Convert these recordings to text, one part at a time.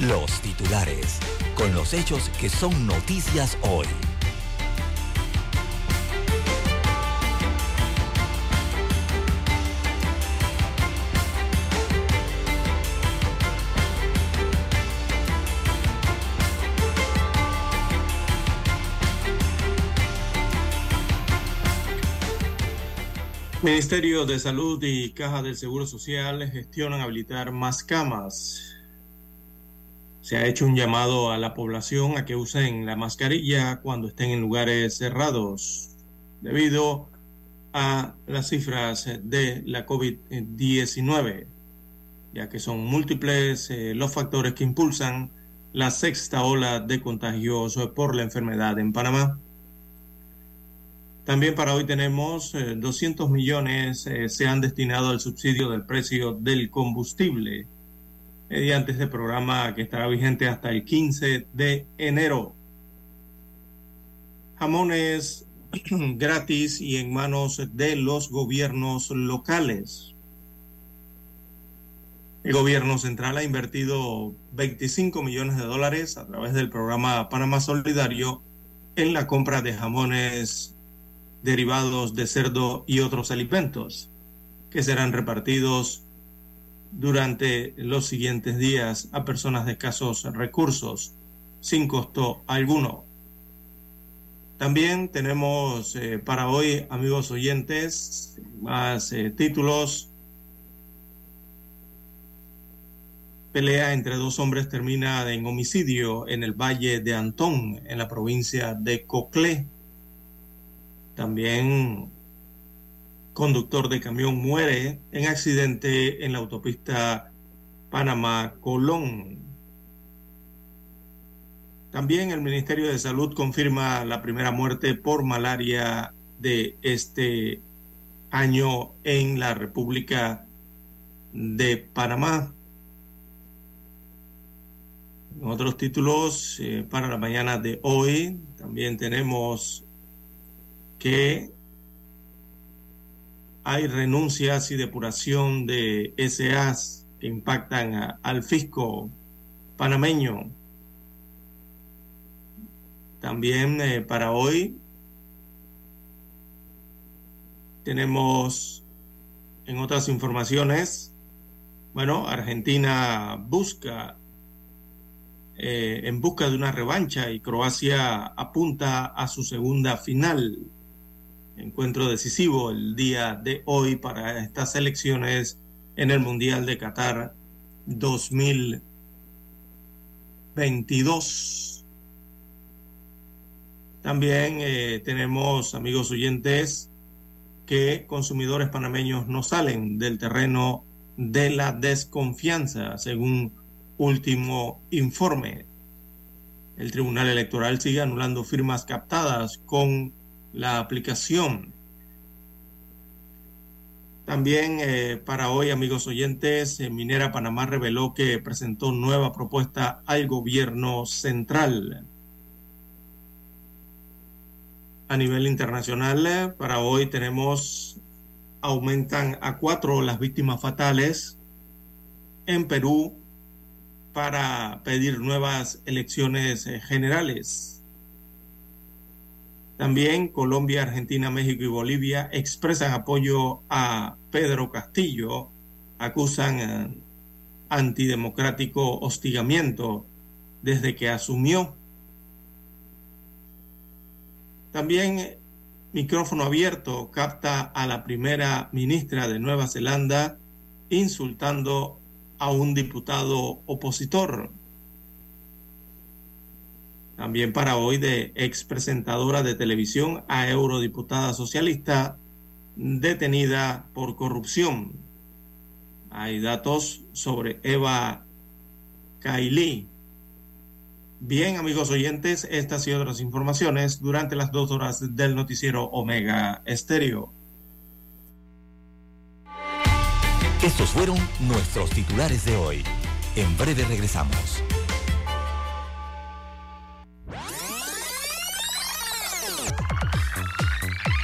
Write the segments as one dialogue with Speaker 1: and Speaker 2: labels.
Speaker 1: los titulares, con los hechos que son noticias hoy.
Speaker 2: Ministerio de Salud y Caja del Seguro Social gestionan habilitar más camas. Se ha hecho un llamado a la población a que usen la mascarilla cuando estén en lugares cerrados debido a las cifras de la COVID-19, ya que son múltiples eh, los factores que impulsan la sexta ola de contagios por la enfermedad en Panamá. También para hoy tenemos eh, 200 millones eh, se han destinado al subsidio del precio del combustible mediante este programa que estará vigente hasta el 15 de enero. Jamones gratis y en manos de los gobiernos locales. El gobierno central ha invertido 25 millones de dólares a través del programa Panamá Solidario en la compra de jamones derivados de cerdo y otros alimentos, que serán repartidos durante los siguientes días a personas de escasos recursos, sin costo alguno. También tenemos eh, para hoy, amigos oyentes, más eh, títulos. Pelea entre dos hombres termina en homicidio en el Valle de Antón, en la provincia de Coclé. También conductor de camión muere en accidente en la autopista Panamá-Colón. También el Ministerio de Salud confirma la primera muerte por malaria de este año en la República de Panamá. En otros títulos eh, para la mañana de hoy también tenemos que hay renuncias y depuración de SAs que impactan a, al fisco panameño. También eh, para hoy tenemos en otras informaciones, bueno, Argentina busca eh, en busca de una revancha y Croacia apunta a su segunda final encuentro decisivo el día de hoy para estas elecciones en el Mundial de Qatar 2022. También eh, tenemos, amigos oyentes, que consumidores panameños no salen del terreno de la desconfianza, según último informe. El Tribunal Electoral sigue anulando firmas captadas con la aplicación. También eh, para hoy, amigos oyentes, eh, Minera Panamá reveló que presentó nueva propuesta al gobierno central. A nivel internacional, eh, para hoy tenemos, aumentan a cuatro las víctimas fatales en Perú para pedir nuevas elecciones generales. También Colombia, Argentina, México y Bolivia expresan apoyo a Pedro Castillo, acusan eh, antidemocrático hostigamiento desde que asumió. También micrófono abierto capta a la primera ministra de Nueva Zelanda insultando a un diputado opositor. También para hoy de ex presentadora de televisión a eurodiputada socialista detenida por corrupción. Hay datos sobre Eva Kaili. Bien, amigos oyentes, estas y otras informaciones durante las dos horas del noticiero Omega Estéreo.
Speaker 1: Estos fueron nuestros titulares de hoy. En breve regresamos.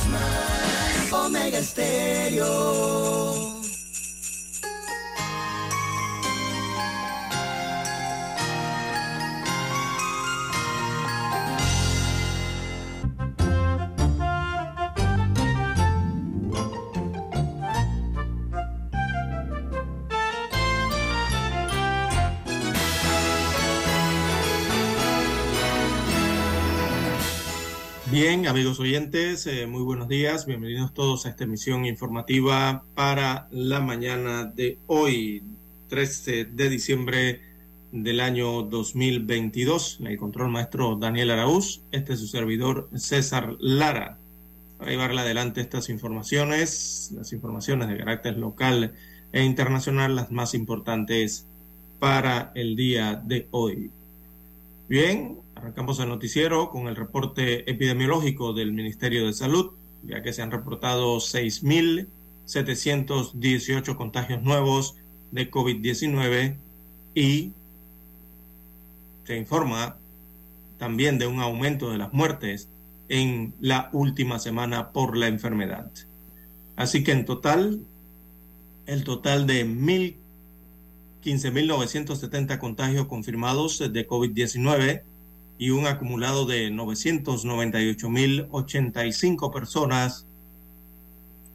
Speaker 3: Christmas, Omega Stereo.
Speaker 2: Bien, amigos oyentes, eh, muy buenos días. Bienvenidos todos a esta emisión informativa para la mañana de hoy, 13 de diciembre del año 2022. En el control maestro Daniel Araúz, este es su servidor César Lara. Para llevarle adelante estas informaciones, las informaciones de carácter local e internacional, las más importantes para el día de hoy. Bien, Arrancamos el noticiero con el reporte epidemiológico del Ministerio de Salud, ya que se han reportado 6.718 contagios nuevos de COVID-19 y se informa también de un aumento de las muertes en la última semana por la enfermedad. Así que en total, el total de 15.970 contagios confirmados de COVID-19 y un acumulado de 998.085 personas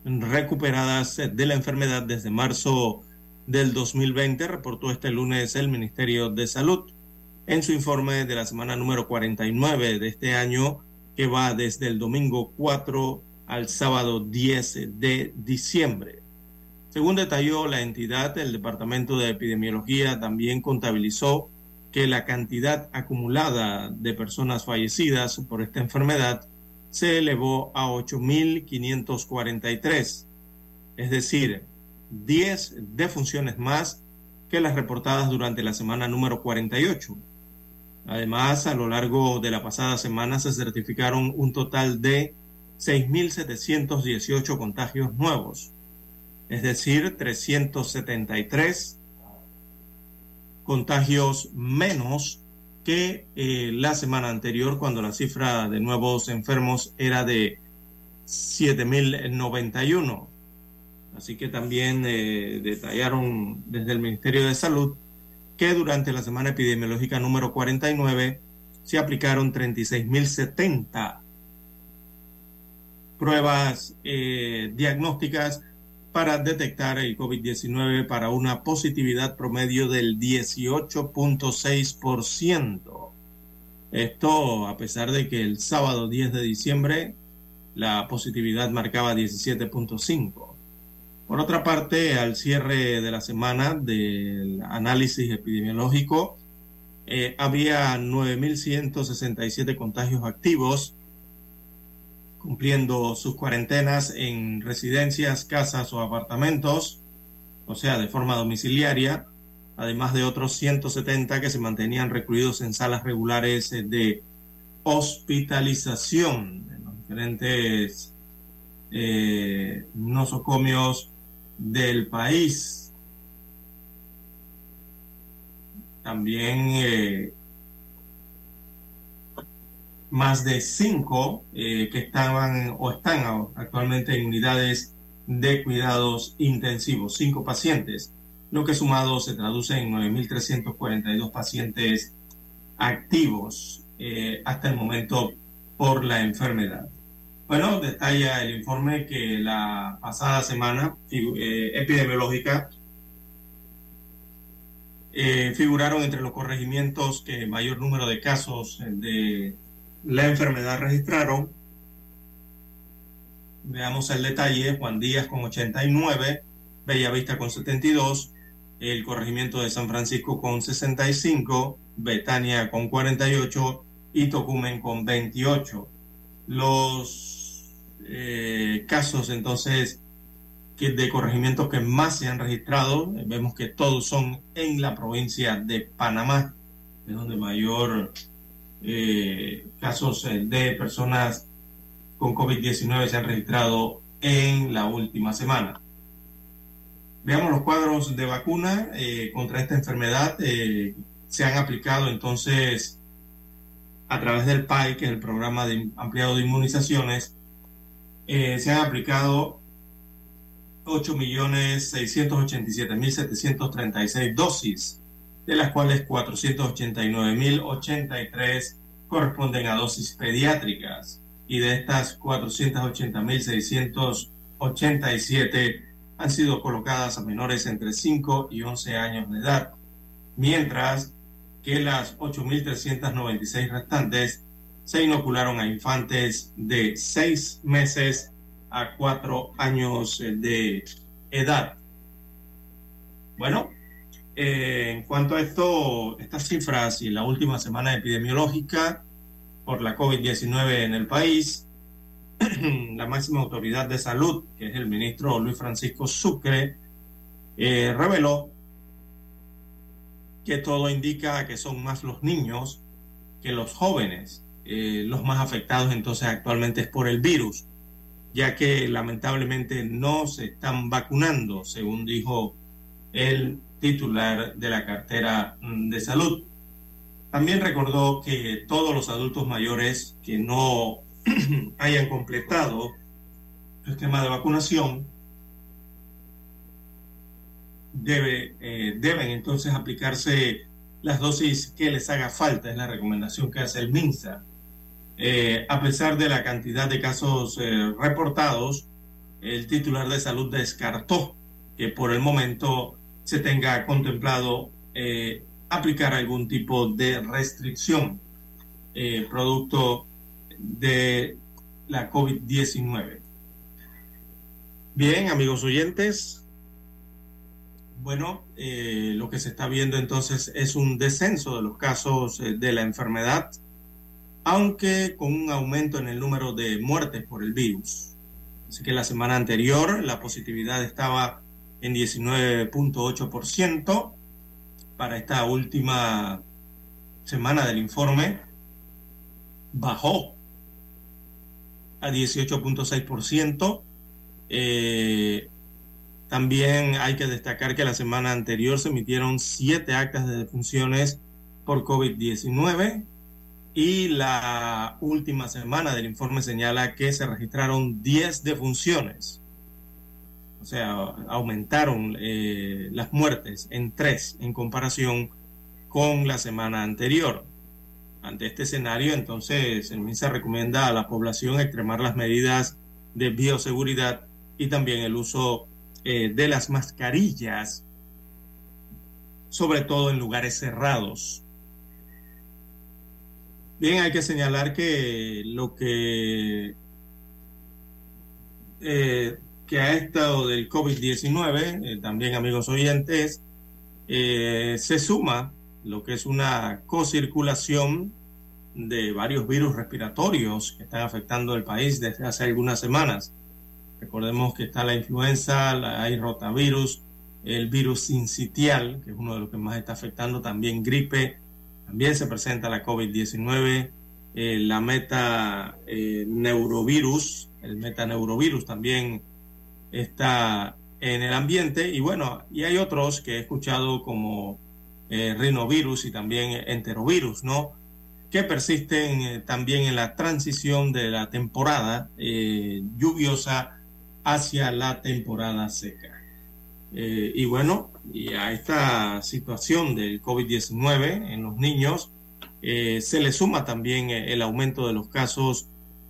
Speaker 2: recuperadas de la enfermedad desde marzo del 2020, reportó este lunes el Ministerio de Salud en su informe de la semana número 49 de este año, que va desde el domingo 4 al sábado 10 de diciembre. Según detalló la entidad, el Departamento de Epidemiología también contabilizó que la cantidad acumulada de personas fallecidas por esta enfermedad se elevó a 8.543, es decir, 10 defunciones más que las reportadas durante la semana número 48. Además, a lo largo de la pasada semana se certificaron un total de 6.718 contagios nuevos, es decir, 373 contagios menos que eh, la semana anterior, cuando la cifra de nuevos enfermos era de 7.091. Así que también eh, detallaron desde el Ministerio de Salud que durante la semana epidemiológica número 49 se aplicaron 36.070 pruebas eh, diagnósticas para detectar el COVID-19 para una positividad promedio del 18.6%. Esto a pesar de que el sábado 10 de diciembre la positividad marcaba 17.5. Por otra parte, al cierre de la semana del análisis epidemiológico, eh, había 9.167 contagios activos cumpliendo sus cuarentenas en residencias, casas o apartamentos. o sea, de forma domiciliaria, además de otros 170 que se mantenían recluidos en salas regulares de hospitalización en los diferentes eh, nosocomios del país. También eh, más de cinco eh, que estaban o están actualmente en unidades de cuidados intensivos, cinco pacientes, lo que sumado se traduce en 9.342 pacientes activos eh, hasta el momento por la enfermedad. Bueno, detalla el informe que la pasada semana eh, epidemiológica figuraron entre los corregimientos que mayor número de casos de la enfermedad registraron. Veamos el detalle, Juan Díaz con 89, Bellavista con 72, el corregimiento de San Francisco con 65, Betania con 48 y Tocumen con 28. Los eh, casos entonces que de corregimientos que más se han registrado, vemos que todos son en la provincia de Panamá, es donde mayor eh, casos eh, de personas con COVID-19 se han registrado en la última semana. Veamos los cuadros de vacuna eh, contra esta enfermedad. se han aplicado entonces a través del PAI, que es el programa de ampliado de inmunizaciones, se han aplicado 8.687.736 dosis de las cuales 489.083 corresponden a dosis pediátricas y de estas 480.687 han sido colocadas a menores entre 5 y 11 años de edad, mientras que las 8.396 restantes se inocularon a infantes de 6 meses a 4 años de edad. Bueno, eh, en cuanto a esto, estas cifras y la última semana epidemiológica por la COVID-19 en el país, la máxima autoridad de salud, que es el ministro Luis Francisco Sucre, eh, reveló que todo indica que son más los niños que los jóvenes. Eh, los más afectados entonces actualmente es por el virus, ya que lamentablemente no se están vacunando, según dijo el titular de la cartera mm, de salud. También recordó que todos los adultos mayores que no hayan completado el esquema de vacunación debe, eh, deben entonces aplicarse las dosis que les haga falta, es la recomendación que hace el MINSA. Eh, a pesar de la cantidad de casos eh, reportados, el titular de salud descartó que por el momento se tenga contemplado eh, aplicar algún tipo de restricción eh, producto de la COVID-19. Bien, amigos oyentes, bueno, eh, lo que se está viendo entonces es un descenso de los casos de la enfermedad, aunque con un aumento en el número de muertes por el virus. Así que la semana anterior la positividad estaba en 19.8% para esta última semana del informe. Bajó a 18.6%. Eh, también hay que destacar que la semana anterior se emitieron siete actas de defunciones por COVID-19 y la última semana del informe señala que se registraron 10 defunciones o sea, aumentaron eh, las muertes en tres en comparación con la semana anterior. Ante este escenario, entonces, el MINSA recomienda a la población extremar las medidas de bioseguridad y también el uso eh, de las mascarillas, sobre todo en lugares cerrados. Bien, hay que señalar que lo que eh, que a esto del COVID-19, eh, también amigos oyentes, eh, se suma lo que es una cocirculación de varios virus respiratorios que están afectando el país desde hace algunas semanas. Recordemos que está la influenza, hay rotavirus, el virus sincitial, que es uno de los que más está afectando, también gripe, también se presenta la COVID-19, eh, la meta eh, neurovirus, el metaneurovirus también está en el ambiente y bueno, y hay otros que he escuchado como eh, rinovirus y también enterovirus, ¿no? Que persisten también en la transición de la temporada lluviosa hacia la temporada seca. Eh, y bueno, y a esta situación del COVID-19 en los niños eh, se le suma también eh, el aumento de los casos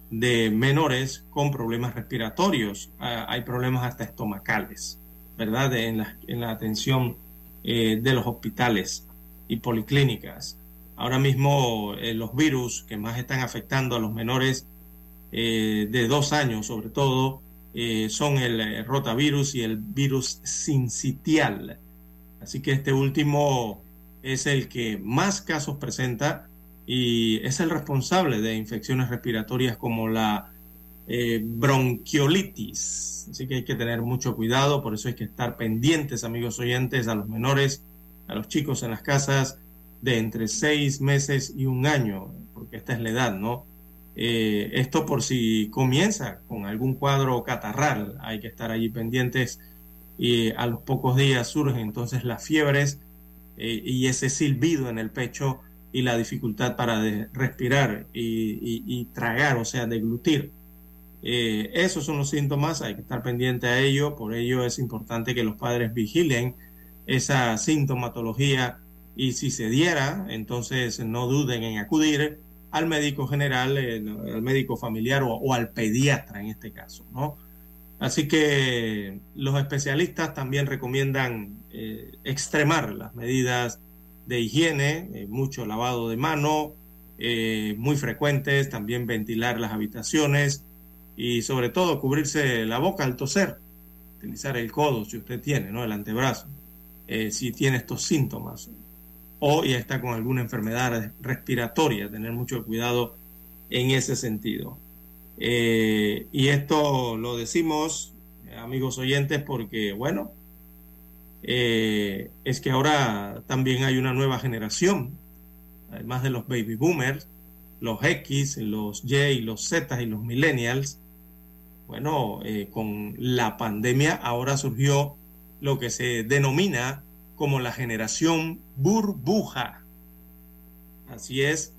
Speaker 2: de menores con problemas respiratorios. Ah, hay problemas hasta estomacales, ¿verdad? en, la, en, la, atención de los hospitales y policlínicas. Ahora mismo los virus que más están afectando a los menores de dos años, sobre todo, eh, son el eh, rotavirus y el virus sincitial. Así que este último es el que más casos presenta y es el responsable de infecciones respiratorias como la eh, bronquiolitis. Así que hay que tener mucho cuidado, por eso hay que estar pendientes, amigos oyentes, a los menores, a los chicos en las casas de entre seis meses y un año, porque esta es la edad, ¿no? Eh, esto por si comienza con algún cuadro catarral, hay que estar allí pendientes y a los pocos días surgen entonces las fiebres eh, y ese silbido en el pecho y la dificultad para respirar y, tragar, o sea, deglutir. Eh, esos son los síntomas, hay que estar pendiente a ello, por ello es importante que los padres vigilen esa sintomatología y si se diera, entonces no duden en acudir al médico general, eh, al médico familiar o, al pediatra en este caso, ¿no? Así que los especialistas también recomiendan eh, extremar las medidas de higiene, eh, mucho lavado de mano, muy frecuentes, también ventilar las habitaciones y sobre todo cubrirse la boca al toser, utilizar el codo si usted tiene, ¿no? El antebrazo, si tiene estos síntomas o ya está con alguna enfermedad respiratoria, tener mucho cuidado en ese sentido. Eh, y esto lo decimos, amigos oyentes, porque, bueno, eh, es que ahora también hay una nueva generación, además de los baby boomers, los X, los Y, los Z y los millennials. Bueno, eh, con la pandemia ahora surgió lo que se denomina como la generación burbuja. Así es,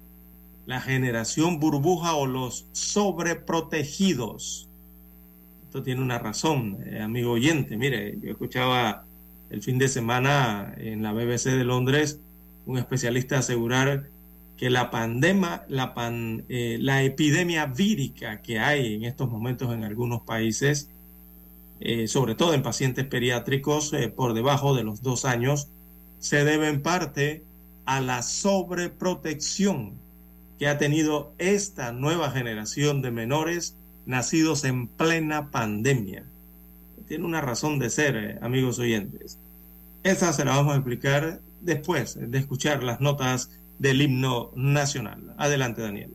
Speaker 2: la generación burbuja o los sobreprotegidos. Esto tiene una razón, eh, amigo oyente. Mire, yo escuchaba el fin de semana en la BBC de Londres un especialista asegurar que la pandemia, la, eh, la epidemia vírica que hay en estos momentos en algunos países eh, sobre todo en pacientes pediátricos eh, por debajo de los dos años, se debe en parte a la sobreprotección que ha tenido esta nueva generación de menores nacidos en plena pandemia. Tiene una razón de ser, eh, amigos oyentes. Esta se la vamos a explicar después de escuchar las notas del himno nacional. Adelante, Daniel.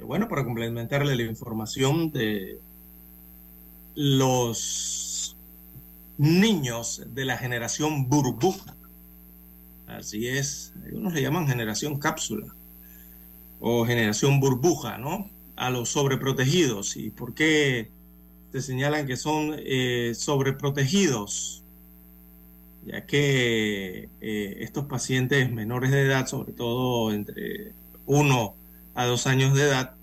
Speaker 2: Bueno, para complementarle la información de los niños de la generación burbuja. Así es, algunos le llaman generación cápsula o generación burbuja, ¿no? A los sobreprotegidos. ¿Y por qué se señalan que son eh, sobreprotegidos? Ya que eh, estos pacientes menores de edad, sobre todo entre uno a dos años de edad,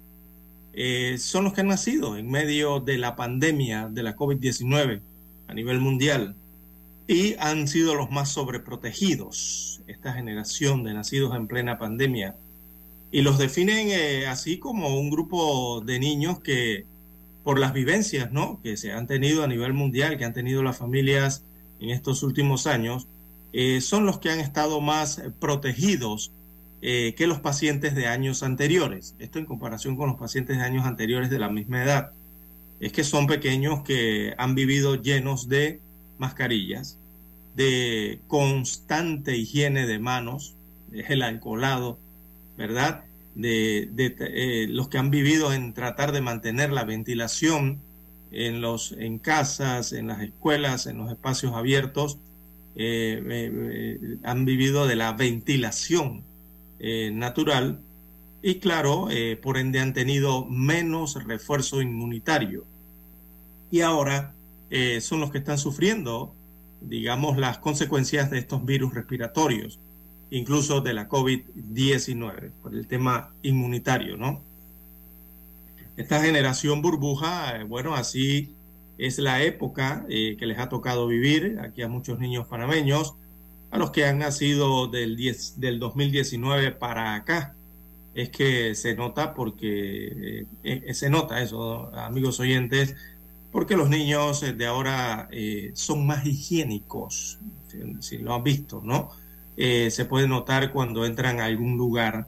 Speaker 2: eh, son los que han nacido en medio de la pandemia de la COVID-19 a nivel mundial y han sido los más sobreprotegidos, esta generación de nacidos en plena pandemia. Y los definen eh, así como un grupo de niños que, por las vivencias ¿no? que se han tenido a nivel mundial, que han tenido las familias en estos últimos años, eh, son los que han estado más protegidos eh, que los pacientes de años anteriores. Esto en comparación con los pacientes de años anteriores de la misma edad. Es que son pequeños que han vivido llenos de mascarillas, de constante higiene de manos, el alcoholado, ¿verdad? De, eh, los que han vivido en tratar de mantener la ventilación en, los, en casas, en las escuelas, en los espacios abiertos, eh, han vivido de la ventilación eh, natural y claro, eh, por ende han tenido menos refuerzo inmunitario. Y ahora eh, son los que están sufriendo, digamos, las consecuencias de estos virus respiratorios, incluso de la COVID-19, por el tema inmunitario, ¿no? Esta generación burbuja, bueno, así es la época que les ha tocado vivir aquí a muchos niños panameños a los que han nacido del, 10, del 2019 para acá. Es que se nota porque, eh, eh, se nota eso, amigos oyentes, porque los niños de ahora eh, son más higiénicos, si, lo han visto, ¿no? se puede notar cuando entran a algún lugar,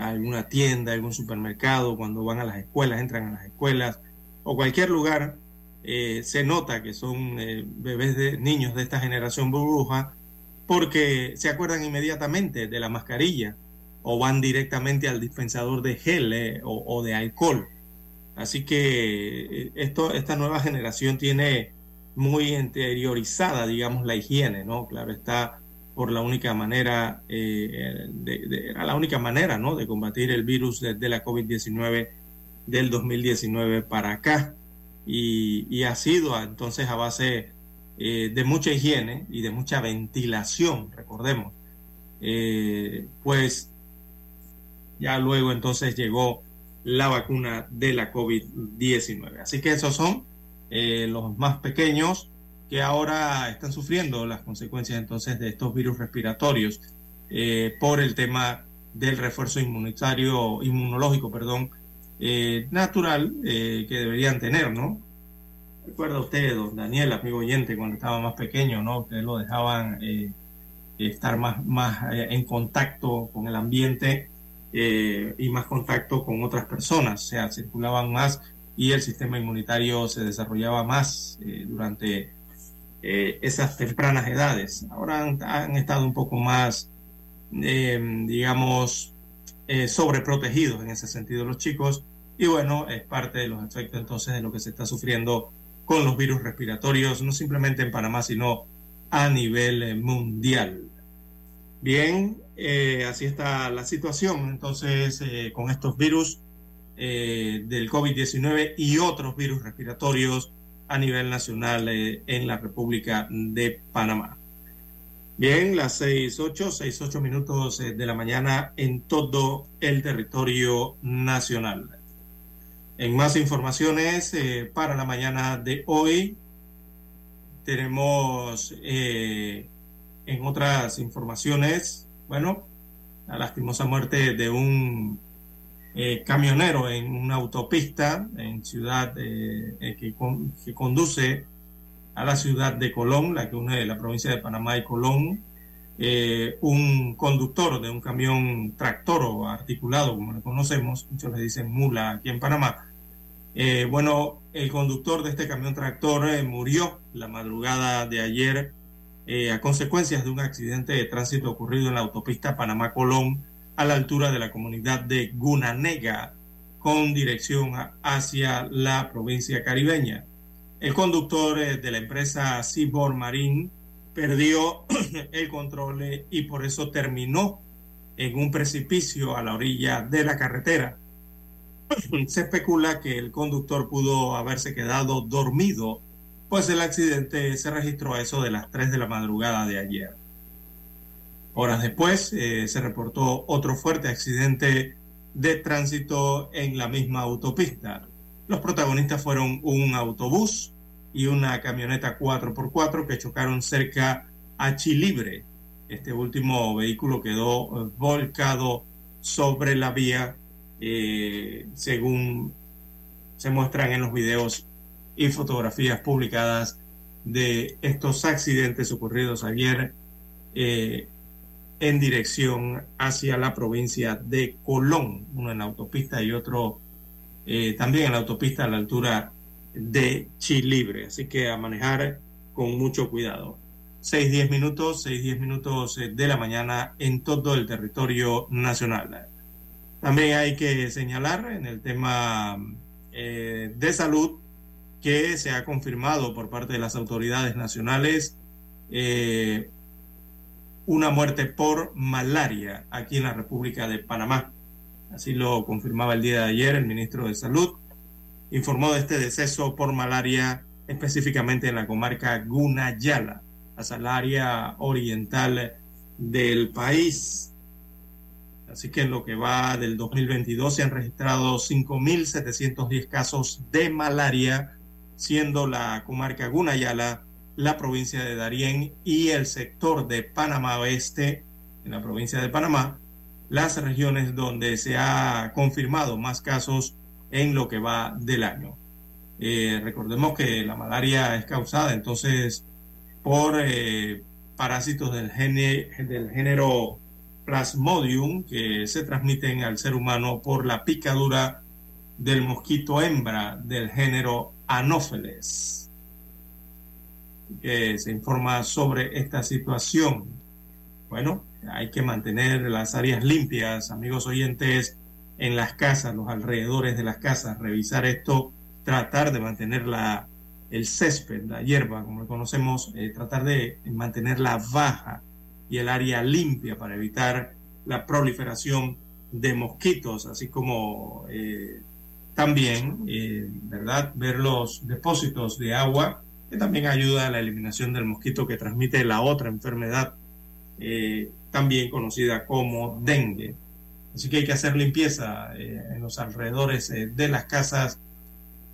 Speaker 2: a alguna tienda, algún supermercado, cuando van a las escuelas, entran a las escuelas o cualquier lugar, se nota que son bebés de niños de esta generación burbuja porque se acuerdan inmediatamente de la mascarilla o van directamente al dispensador de gel eh, o, de alcohol. Así que eh, esto, esta nueva generación tiene muy interiorizada, digamos, la higiene, ¿no? Claro, está por la única manera, eh, de, era la única manera, ¿no? De combatir el virus de, la COVID-19 del 2019 para acá. Y, y, ha sido entonces a base eh, de mucha higiene y de mucha ventilación, recordemos, eh, pues ya luego entonces llegó la vacuna de la COVID-19. Así que esos son eh, los más pequeños que ahora están sufriendo las consecuencias entonces de estos virus respiratorios por el tema del refuerzo inmunitario, inmunológico, perdón, natural que deberían tener, ¿no? Recuerda usted, don Daniel, amigo oyente, cuando estaba más pequeño, ¿no? Ustedes lo dejaban eh, estar más, más eh, en contacto con el ambiente eh, y más contacto con otras personas, o sea, circulaban más y el sistema inmunitario se desarrollaba más durante esas tempranas edades. Ahora han, estado un poco más, digamos, sobreprotegidos en ese sentido los chicos y bueno, es parte de los efectos entonces de lo que se está sufriendo con los virus respiratorios, no simplemente en Panamá, sino a nivel eh, mundial. Bien, eh, así está la situación entonces eh, con estos virus del COVID-19 y otros virus respiratorios a nivel nacional en la República de Panamá. Bien, las 6.8, 6.8 minutos de la mañana en todo el territorio nacional. En más informaciones eh, para la mañana de hoy, tenemos eh, en otras informaciones, bueno, la lastimosa muerte de un eh, camionero en una autopista en ciudad que, que, conduce a la ciudad de Colón, la que une la provincia de Panamá y Colón. Un conductor de un camión tractor o articulado, como lo conocemos, muchos le dicen mula aquí en Panamá, eh, bueno, el conductor de este camión tractor eh, murió la madrugada de ayer eh, a consecuencias de un accidente de tránsito ocurrido en la autopista Panamá-Colón a la altura de la comunidad de Gunanega con dirección hacia la provincia caribeña. El conductor de la empresa Seaboard Marine perdió el control y por eso terminó en un precipicio a la orilla de la carretera se especula que el conductor pudo haberse quedado dormido, pues el accidente se registró a eso de las 3 de la madrugada de ayer. Horas después eh, se reportó otro fuerte accidente de tránsito en la misma autopista. Los protagonistas fueron un autobús y una camioneta 4x4 que chocaron cerca a Chilibre. Este último vehículo quedó eh, volcado sobre la vía eh, según se muestran en los videos y fotografías publicadas de estos accidentes ocurridos ayer eh, en dirección hacia la provincia de Colón, uno en la autopista y otro eh, también en la autopista a la altura de Chilibre. Así que a manejar con mucho cuidado. 6-10 minutos, 6-10 minutos de la mañana en todo el territorio nacional. También hay que señalar en el tema eh, de salud que se ha confirmado por parte de las autoridades nacionales eh, una muerte por malaria aquí en la República de Panamá. Así lo confirmaba el día de ayer el ministro de Salud. Informó de este deceso por malaria específicamente en la comarca Gunayala, la área oriental del país. Así que en lo que va del 2022 se han registrado 5.710 casos de malaria, siendo la comarca Gunayala, la provincia de Darién y el sector de Panamá Oeste, en la provincia de Panamá, las regiones donde se ha confirmado más casos en lo que va del año. Eh, recordemos que la malaria es causada entonces por eh, parásitos del, del género Plasmodium que se transmiten al ser humano por la picadura del mosquito hembra del género Anopheles. Que se informa sobre esta situación. Bueno, hay que mantener las áreas limpias, amigos oyentes, en las casas, los alrededores de las casas, revisar esto, tratar de mantener la, el césped, la hierba, como lo conocemos, eh, tratar de mantenerla baja y el área limpia para evitar la proliferación de mosquitos, así como eh, también, eh, ¿verdad?, ver los depósitos de agua, que también ayuda a la eliminación del mosquito que transmite la otra enfermedad, también conocida como dengue. Así que hay que hacer limpieza en los alrededores de las casas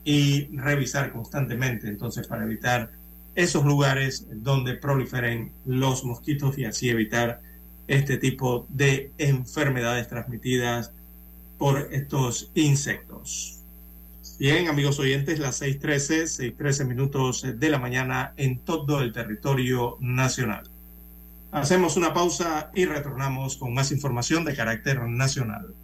Speaker 2: y revisar constantemente, entonces, para evitar esos lugares donde proliferen los mosquitos y así evitar este tipo de enfermedades transmitidas por estos insectos. Bien, amigos oyentes, las 6.13, 6.13 minutos de la mañana en todo el territorio nacional. Hacemos una pausa y retornamos con más información de carácter nacional.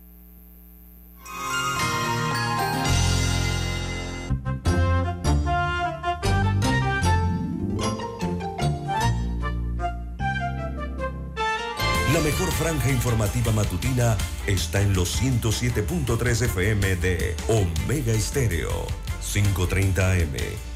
Speaker 4: La mejor franja informativa matutina está en los 107.3 FM de Omega Estéreo, 530 AM.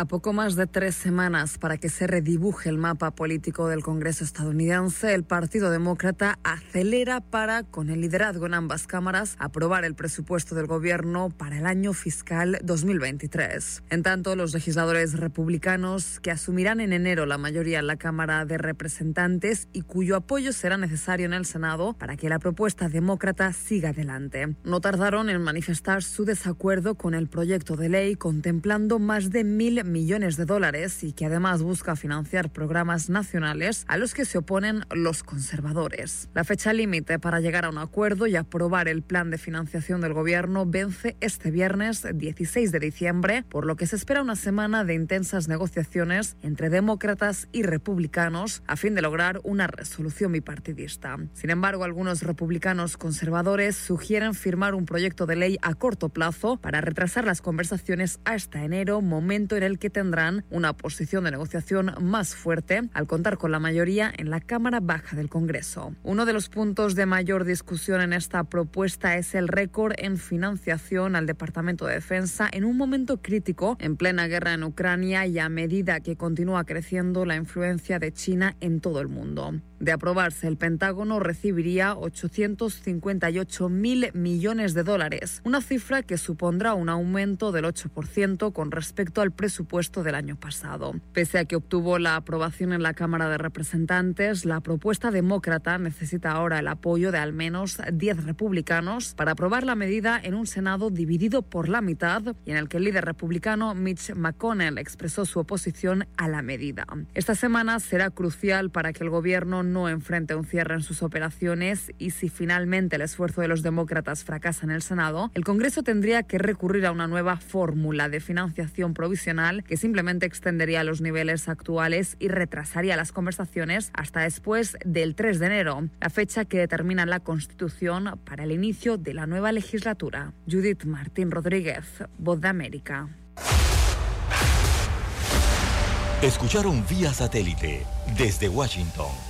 Speaker 5: A poco más de tres semanas para que se redibuje el mapa político del Congreso estadounidense, el Partido Demócrata acelera para, con el liderazgo en ambas cámaras, aprobar el presupuesto del gobierno para el año fiscal 2023. En tanto, los legisladores republicanos, que asumirán en enero la mayoría en la Cámara de Representantes y cuyo apoyo será necesario en el Senado para que la propuesta demócrata siga adelante, no tardaron en manifestar su desacuerdo con el proyecto de ley contemplando más de mil millones de dólares y que además busca financiar programas nacionales a los que se oponen los conservadores. La fecha límite para llegar a un acuerdo y aprobar el plan de financiación del gobierno vence este viernes 16 de diciembre, por lo que se espera una semana de intensas negociaciones entre demócratas y republicanos a fin de lograr una resolución bipartidista. Sin embargo, algunos republicanos conservadores sugieren firmar un proyecto de ley a corto plazo para retrasar las conversaciones hasta enero, momento en el que tendrán una posición de negociación más fuerte al contar con la mayoría en la Cámara Baja del Congreso. Uno de los puntos de mayor discusión en esta propuesta es el récord en financiación al Departamento de Defensa en un momento crítico en plena guerra en Ucrania y a medida que continúa creciendo la influencia de China en todo el mundo. De aprobarse, el Pentágono recibiría 858 mil millones de dólares, una cifra que supondrá un aumento del 8% con respecto al presupuesto del año pasado. Pese a que obtuvo la aprobación en la Cámara de Representantes, la propuesta demócrata necesita ahora el apoyo de al menos 10 republicanos para aprobar la medida en un Senado dividido por la mitad y en el que el líder republicano Mitch McConnell expresó su oposición a la medida. Esta semana será crucial para que el gobierno no enfrente un cierre en sus operaciones y si finalmente el esfuerzo de los demócratas fracasa en el Senado, el Congreso tendría que recurrir a una nueva fórmula de financiación provisional que simplemente extendería los niveles actuales y retrasaría las conversaciones hasta después del 3 de enero, la fecha que determina la Constitución para el inicio de la nueva legislatura. Judith Martín Rodríguez, Voz de América.
Speaker 1: Escucharon vía satélite desde Washington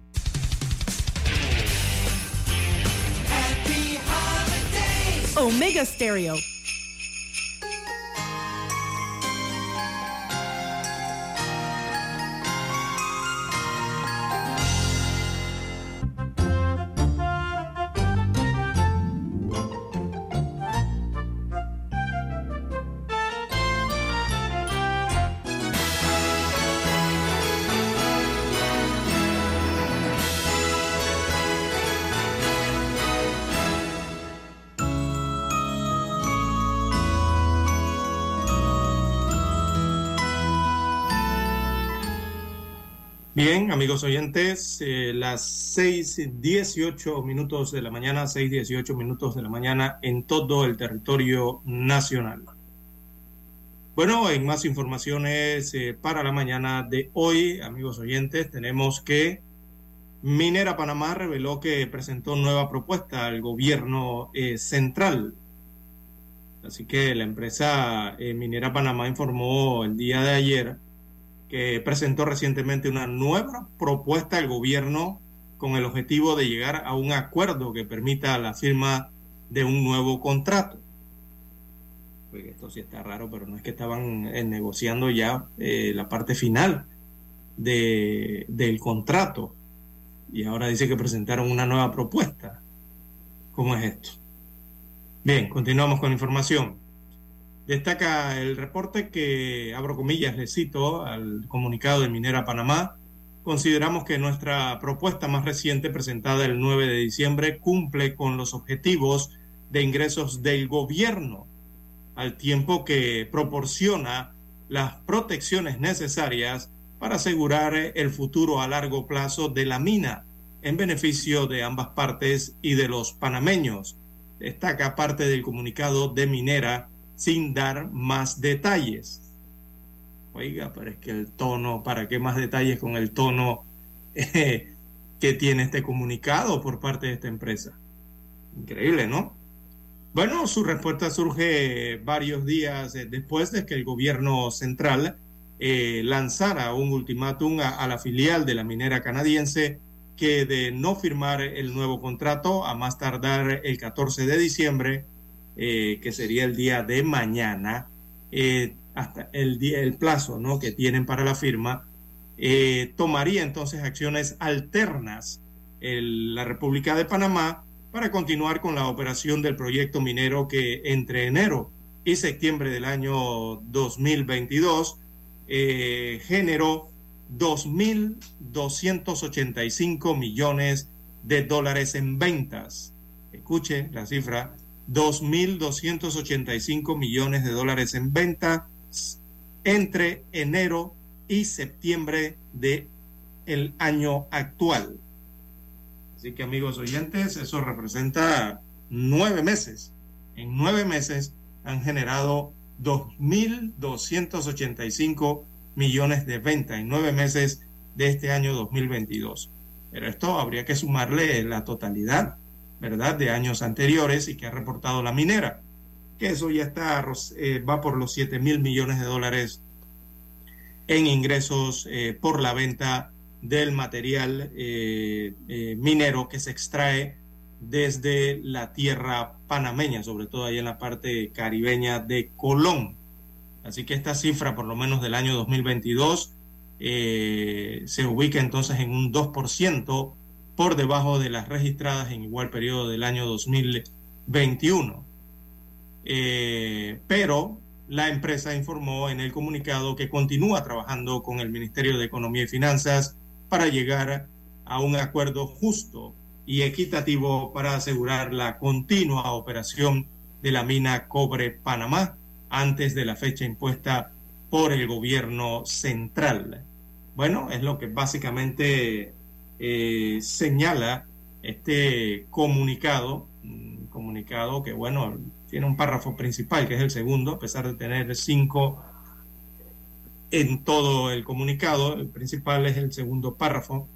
Speaker 6: Omega Stereo.
Speaker 2: Bien, amigos oyentes, eh, las 6.18 minutos de la mañana, 6.18 minutos de la mañana en todo el territorio nacional. Bueno, en más informaciones eh, para la mañana de hoy, amigos oyentes, tenemos que Minera Panamá reveló que presentó nueva propuesta al gobierno eh, central. Así que la empresa eh, Minera Panamá informó el día de ayer que presentó recientemente una nueva propuesta al gobierno con el objetivo de llegar a un acuerdo que permita la firma de un nuevo contrato. Pues esto sí está raro, pero no es que estaban eh, negociando ya eh, la parte final de, del contrato y ahora dice que presentaron una nueva propuesta. ¿Cómo es esto? Bien, continuamos con la información. Destaca el reporte que, abro comillas, le cito al comunicado de Minera Panamá, consideramos que nuestra propuesta más reciente presentada el 9 de diciembre cumple con los objetivos de ingresos del gobierno, al tiempo que proporciona las protecciones necesarias para asegurar el futuro a largo plazo de la mina en beneficio de ambas partes y de los panameños. Destaca parte del comunicado de Minera sin dar más detalles. Oiga, pero es que el tono, ¿para qué más detalles con el tono eh, que tiene este comunicado por parte de esta empresa? Increíble, ¿no? Bueno, su respuesta surge varios días eh, después de que el gobierno central eh, lanzara un ultimátum a, a, la filial de la minera canadiense que de no firmar el nuevo contrato a más tardar el 14 de diciembre eh, que sería el día de mañana, eh, hasta el, día, el plazo ¿no? que tienen para la firma, eh, tomaría entonces acciones alternas en la República de Panamá para continuar con la operación del proyecto minero que entre enero y septiembre del año 2022 eh, generó 2.285 millones de dólares en ventas. Escuche la cifra, 2.285 millones de dólares en venta entre enero y septiembre de el año actual. Así que amigos oyentes, eso representa nueve meses. En nueve meses han generado 2.285 millones de venta en nueve meses de este año 2022. Pero esto habría que sumarle la totalidad ¿verdad?, de años anteriores y que ha reportado la minera, que eso ya está, eh, va por los 7 mil millones de dólares en ingresos eh, por la venta del material eh, minero que se extrae desde la tierra panameña, sobre todo ahí en la parte caribeña de Colón. Así que esta cifra, por lo menos del año 2022, se ubica entonces en un 2% por debajo de las registradas en igual periodo del año 2021. Eh, pero la empresa informó en el comunicado que continúa trabajando con el Ministerio de Economía y Finanzas para llegar a un acuerdo justo y equitativo para asegurar la continua operación de la mina Cobre Panamá antes de la fecha impuesta por el gobierno central. Bueno, es lo que básicamente eh, señala este comunicado, un comunicado que, bueno, tiene un párrafo principal, que es el segundo, a pesar de tener cinco en todo el comunicado, el principal es el segundo párrafo,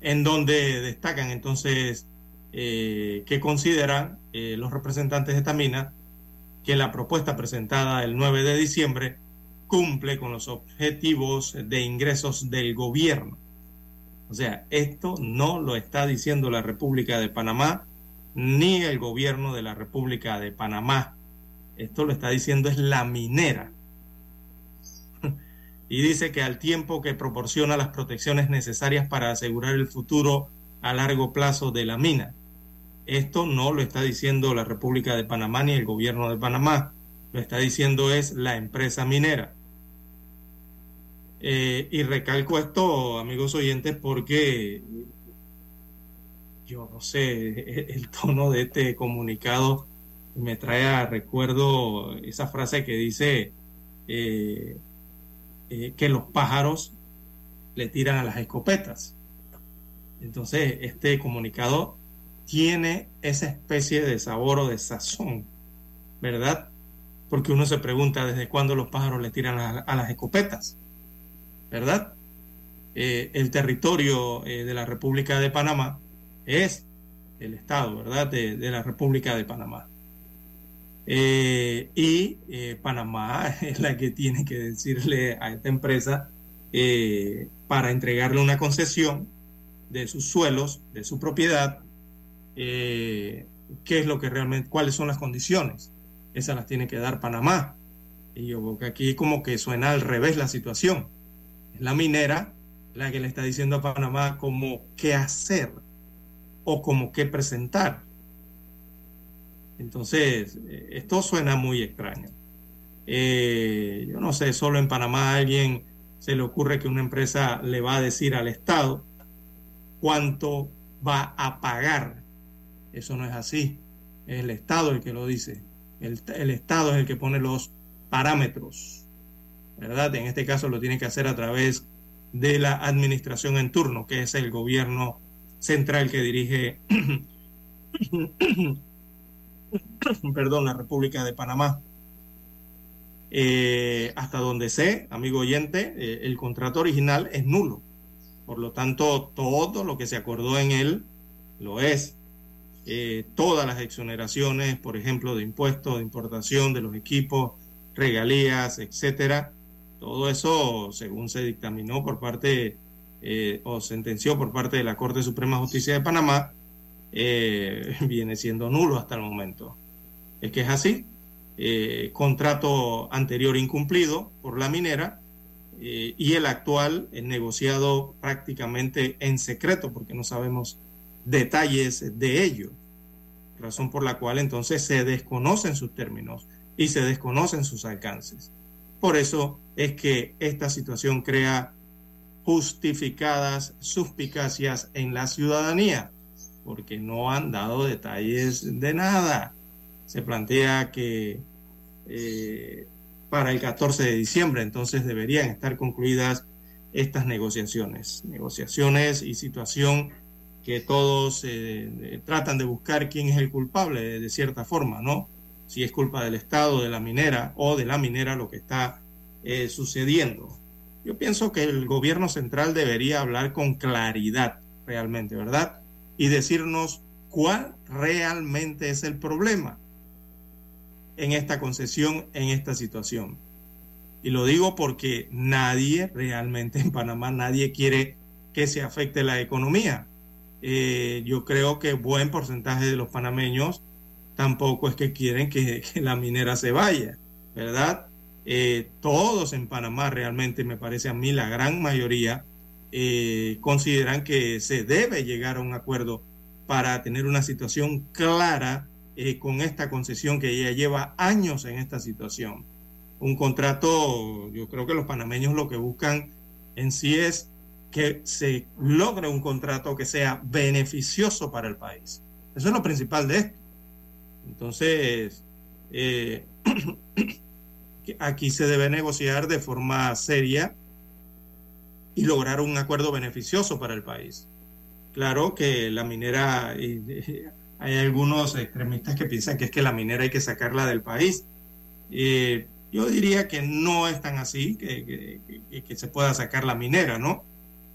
Speaker 2: en donde destacan entonces eh, que consideran eh, los representantes de esta mina que la propuesta presentada el 9 de diciembre cumple con los objetivos de ingresos del gobierno o sea, esto no lo está diciendo la República de Panamá ni el gobierno de la República de Panamá. Esto lo está diciendo es la minera. y dice que al tiempo que proporciona las protecciones necesarias para asegurar el futuro a largo plazo de la mina. Esto no lo está diciendo la República de Panamá ni el gobierno de Panamá. Lo está diciendo es la empresa minera. Eh, y recalco esto, amigos oyentes, porque yo no sé, el tono de este comunicado me trae a recuerdo esa frase que dice eh, eh, que los pájaros le tiran a las escopetas. Entonces, este comunicado tiene esa especie de sabor o de sazón, ¿verdad? Porque uno se pregunta desde cuándo los pájaros le tiran a, las escopetas, ¿verdad? Eh, el territorio eh, de la República de Panamá es el Estado, ¿verdad? De, la República de Panamá. Eh, y Panamá es la que tiene que decirle a esta empresa para entregarle una concesión de sus suelos, de su propiedad, qué es lo que realmente, cuáles son las condiciones. Esas las tiene que dar Panamá. Y yo creo que aquí como que suena al revés la situación. La minera la que le está diciendo a Panamá como qué hacer o como qué presentar. Entonces, eh, esto suena muy extraño. Eh, yo no sé, solo en Panamá a alguien se le ocurre que una empresa le va a decir al Estado cuánto va a pagar. Eso no es así. Es el Estado el que lo dice. El, el Estado es el que pone los parámetros. ¿Verdad? En este caso lo tiene que hacer a través de la administración en turno, que es el gobierno central que dirige, perdón, la República de Panamá. Eh, hasta donde sé, amigo oyente, eh, el contrato original es nulo. Por lo tanto, todo lo que se acordó en él lo es. Eh, todas las exoneraciones, por ejemplo, de impuestos, de importación de los equipos, regalías, etcétera, todo eso, según se dictaminó por parte eh, o sentenció por parte de la Corte Suprema de Justicia de Panamá, eh, viene siendo nulo hasta el momento. Es que es así. Eh, contrato anterior incumplido por la minera y el actual negociado prácticamente en secreto porque no sabemos detalles de ello. Razón por la cual entonces se desconocen sus términos y se desconocen sus alcances. Por eso es que esta situación crea justificadas suspicacias en la ciudadanía, porque no han dado detalles de nada. Se plantea que eh, para el 14 de diciembre entonces deberían estar concluidas estas negociaciones, negociaciones y situación que todos eh, tratan de buscar quién es el culpable de cierta forma, ¿no? Si es culpa del Estado, de la minera o de la minera lo que está eh, sucediendo. Yo pienso que el gobierno central debería hablar con claridad realmente, ¿verdad? Y decirnos cuál realmente es el problema en esta concesión, en esta situación. Y lo digo porque nadie, realmente en Panamá, nadie quiere que se afecte la economía. Eh, yo creo que buen porcentaje de los panameños tampoco es que quieren que, la minera se vaya, ¿verdad? Eh, todos en Panamá realmente, me parece a mí, la gran mayoría eh, consideran que se debe llegar a un acuerdo para tener una situación clara eh, con esta concesión que ya lleva años en esta situación. Un contrato, yo creo que los panameños lo que buscan en sí es que se logre un contrato que sea beneficioso para el país. Eso es lo principal de esto. Entonces, eh, aquí se debe negociar de forma seria y lograr un acuerdo beneficioso para el país. Claro que la minera, hay algunos extremistas que piensan que es que la minera hay que sacarla del país. Eh, yo diría que no es tan así, que, que, se pueda sacar la minera, ¿no?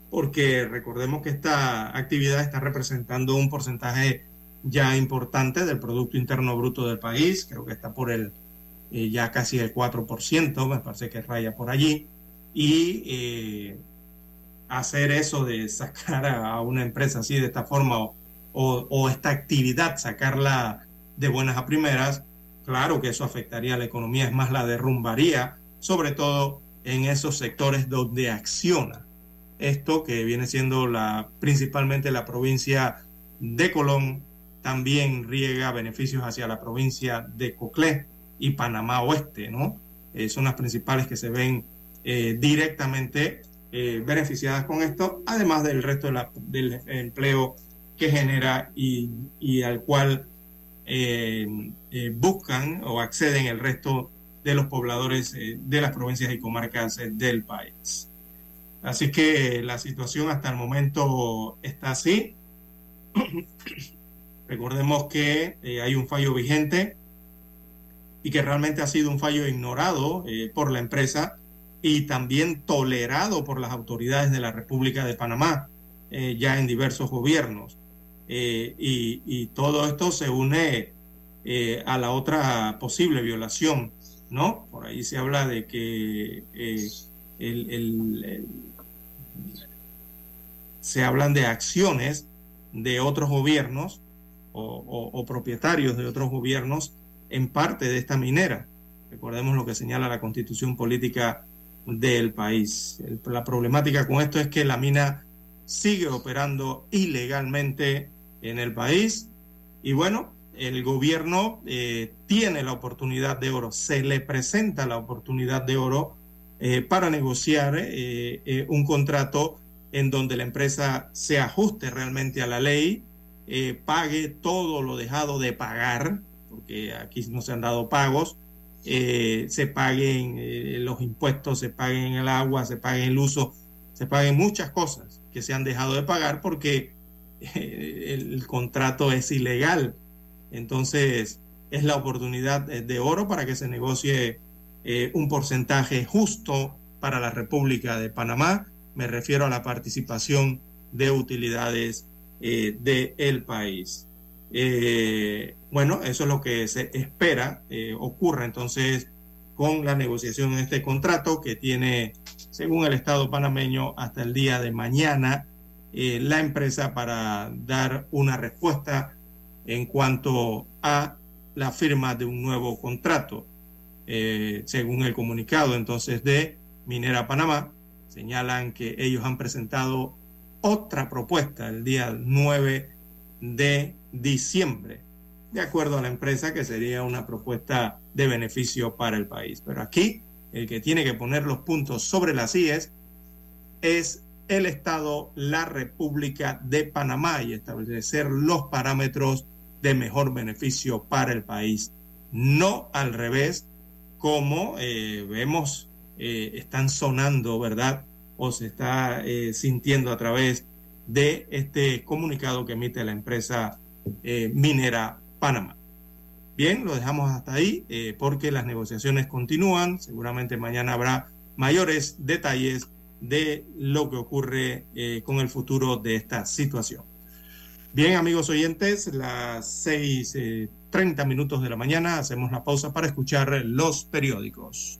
Speaker 2: Porque recordemos que esta actividad está representando un porcentaje ya importante del Producto Interno Bruto del país, creo que está por el eh, ya casi el 4%, me parece que raya por allí, y eh, hacer eso de sacar a, una empresa así de esta forma o, esta actividad, sacarla de buenas a primeras, claro que eso afectaría a la economía, es más, la derrumbaría, sobre todo en esos sectores donde acciona. Esto que viene siendo la principalmente la provincia de Colón, también riega beneficios hacia la provincia de Coclé y Panamá Oeste, ¿no? Eh, son las principales que se ven eh, directamente eh, beneficiadas con esto, además del resto del empleo que genera y, y al cual buscan o acceden el resto de los pobladores de las provincias y comarcas del país. Así que la situación hasta el momento está así. Recordemos que eh, hay un fallo vigente y que realmente ha sido un fallo ignorado eh, por la empresa y también tolerado por las autoridades de la República de Panamá eh, ya en diversos gobiernos. Y, y, todo esto se une a la otra posible violación, ¿no? Por ahí se habla de que se hablan de acciones de otros gobiernos o, propietarios de otros gobiernos en parte de esta minera. Recordemos lo que señala la constitución política del país. la problemática con esto es que la mina sigue operando ilegalmente en el país y bueno, el gobierno eh, tiene la oportunidad de oro, se le presenta la oportunidad de oro eh, para negociar eh, un contrato en donde la empresa se ajuste realmente a la ley, eh, pague todo lo dejado de pagar, porque aquí no se han dado pagos, eh, se paguen eh, los impuestos, se paguen el agua, se paguen el uso, se paguen muchas cosas que se han dejado de pagar porque el, contrato es ilegal. Entonces, es la oportunidad de oro para que se negocie un porcentaje justo para la República de Panamá. Me refiero a la participación de utilidades eh, del país. Eh, bueno, eso es lo que se espera eh, ocurra entonces con la negociación de este contrato que tiene, según el Estado panameño, hasta el día de mañana la empresa para dar una respuesta en cuanto a la firma de un nuevo contrato. según el comunicado entonces de Minera Panamá, señalan que ellos han presentado otra propuesta el día 9 de diciembre, de acuerdo a la empresa, que sería una propuesta de beneficio para el país. Pero aquí el que tiene que poner los puntos sobre las IES es el Estado, la República de Panamá y establecer los parámetros de mejor beneficio para el país. No al revés, como eh, vemos, eh, están sonando, ¿verdad? O se está eh, sintiendo a través de este comunicado que emite la empresa eh, minera Panamá. Bien, lo dejamos hasta ahí eh, porque las negociaciones continúan. Seguramente mañana habrá mayores detalles de lo que ocurre con el futuro de esta situación. Bien, amigos oyentes, las 6.30 minutos de la mañana hacemos la pausa para escuchar los periódicos.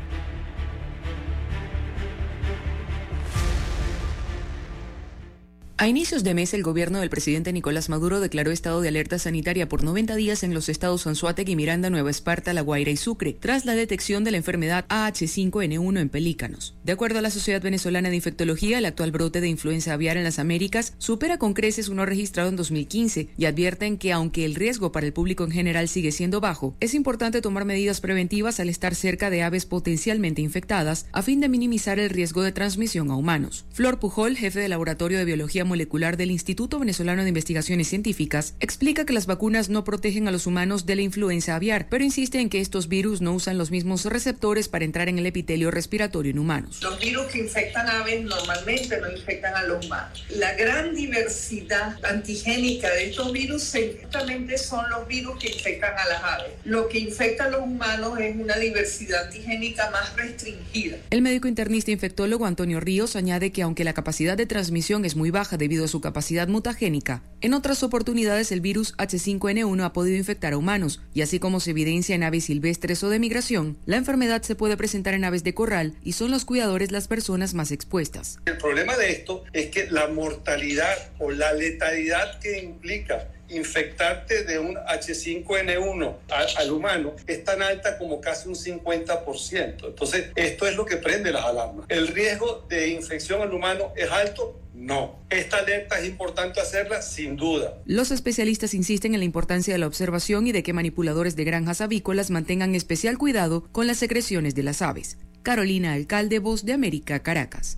Speaker 7: A inicios de mes, el gobierno del presidente Nicolás Maduro declaró estado de alerta sanitaria por 90 días en los estados Anzuategui, Miranda, Nueva Esparta, La Guaira y Sucre, tras la detección de la enfermedad AH5N1 en pelícanos. De acuerdo a la Sociedad Venezolana de Infectología, el actual brote de influenza aviar en las Américas supera con creces uno registrado en 2015 y advierten que aunque el riesgo para el público en general sigue siendo bajo, es importante tomar medidas preventivas al estar cerca de aves potencialmente infectadas a fin de minimizar el riesgo de transmisión a humanos. Flor Pujol, jefe de Laboratorio de Biología molecular del Instituto Venezolano de Investigaciones Científicas, explica que las vacunas no protegen a los humanos de la influenza aviar, pero insiste en que estos virus no usan los mismos receptores para entrar en el epitelio respiratorio en humanos.
Speaker 8: Los virus que infectan aves normalmente no infectan a los humanos. La gran diversidad antigénica de estos virus exactamente son los virus que infectan a las aves. Lo que infecta a los humanos es una diversidad antigénica más restringida.
Speaker 7: El médico internista infectólogo Antonio Ríos añade que aunque la capacidad de transmisión es muy baja debido a su capacidad mutagénica, en otras oportunidades el virus H5N1 ha podido infectar a humanos y así como se evidencia en aves silvestres o de migración, la enfermedad se puede presentar en aves de corral y son los cuidadores las personas más expuestas.
Speaker 9: El problema de esto es que la mortalidad o la letalidad que implica infectarte de un H5N1 al, humano es tan alta como casi un 50%. Entonces, esto es lo que prende las alarmas. ¿El riesgo de infección al humano es alto? No. ¿Esta alerta es importante hacerla? Sin duda.
Speaker 7: Los especialistas insisten en la importancia de la observación y de que manipuladores de granjas avícolas mantengan especial cuidado con las secreciones de las aves. Carolina Alcalde, Voz de América, Caracas.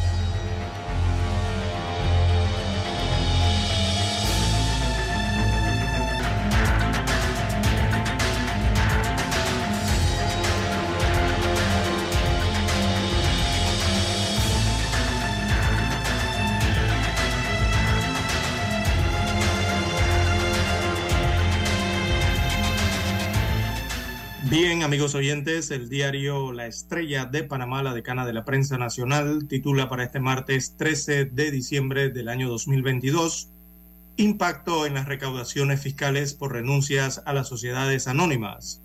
Speaker 2: Bien, amigos oyentes, el diario La Estrella de Panamá, la decana de la prensa nacional, titula para este martes 13 de diciembre del año 2022, Impacto en las recaudaciones fiscales por renuncias a las sociedades anónimas.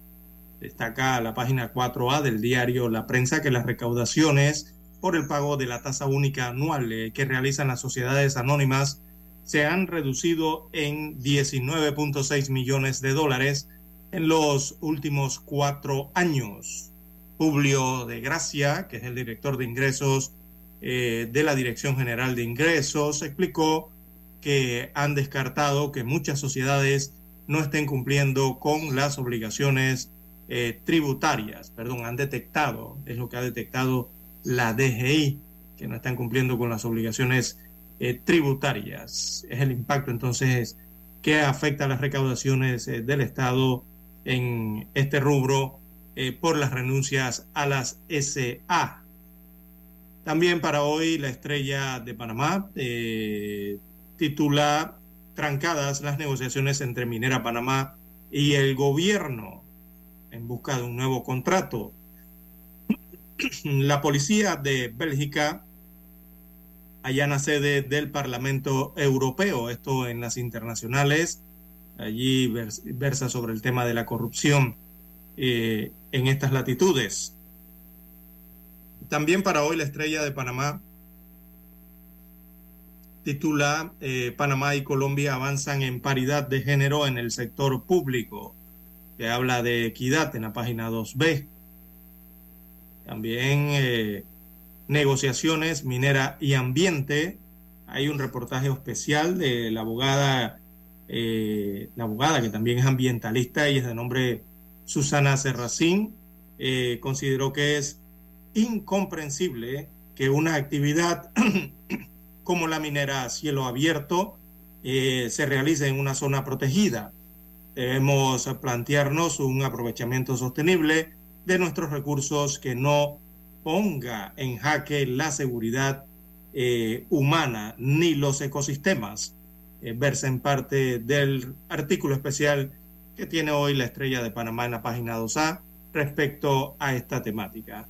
Speaker 2: Destaca la página 4A del diario La Prensa que las recaudaciones por el pago de la tasa única anual eh, que realizan las sociedades anónimas se han reducido en 19.6 millones de dólares en los últimos cuatro años. Publio de Gracia, que es el director de ingresos eh, de la Dirección General de Ingresos, explicó que han descartado que muchas sociedades no estén cumpliendo con las obligaciones eh, tributarias, perdón, han detectado, es lo que ha detectado la DGI, que no están cumpliendo con las obligaciones eh, tributarias. Es el impacto entonces que afecta a las recaudaciones del Estado en este rubro eh, por las renuncias a las SA. También para hoy la estrella de Panamá eh, titula Trancadas las negociaciones entre Minera Panamá y el gobierno en busca de un nuevo contrato. La policía de Bélgica allana sede del Parlamento Europeo, esto en las internacionales allí versa sobre el tema de la corrupción eh, en estas latitudes. También para hoy la estrella de Panamá titula eh, Panamá y Colombia avanzan en paridad de género en el sector público, que habla de equidad en la página 2B. También eh, negociaciones minera y ambiente. Hay un reportaje especial de la abogada eh, la abogada, que también es ambientalista y es de nombre Susana Serracín, eh, consideró que es incomprensible que una actividad como la minera a cielo abierto eh, se realice en una zona protegida. Debemos plantearnos un aprovechamiento sostenible de nuestros recursos que no ponga en jaque la seguridad humana ni los ecosistemas. Eh, verse en parte del artículo especial que tiene hoy la estrella de Panamá en la página 2A respecto a esta temática.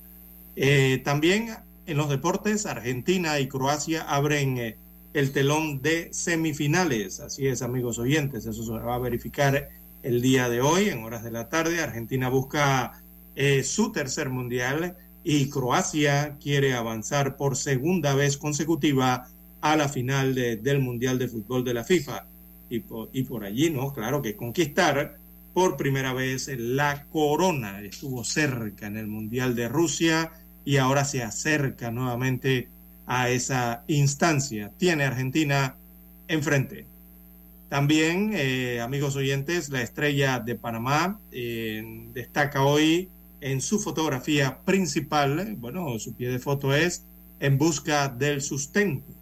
Speaker 2: Eh, también en los deportes, Argentina y Croacia abren eh, el telón de semifinales. Así es, amigos oyentes, eso se va a verificar el día de hoy, en horas de la tarde. Argentina busca su tercer mundial y Croacia quiere avanzar por segunda vez consecutiva a la final del Mundial de Fútbol de la FIFA. y por, y por allí, ¿no? Claro que conquistar por primera vez la corona. Estuvo cerca en el Mundial de Rusia y ahora se acerca nuevamente a esa instancia. Tiene Argentina enfrente. También, eh, amigos oyentes, la estrella de Panamá eh, destaca hoy en su fotografía principal, bueno, su pie de foto es En busca del sustento.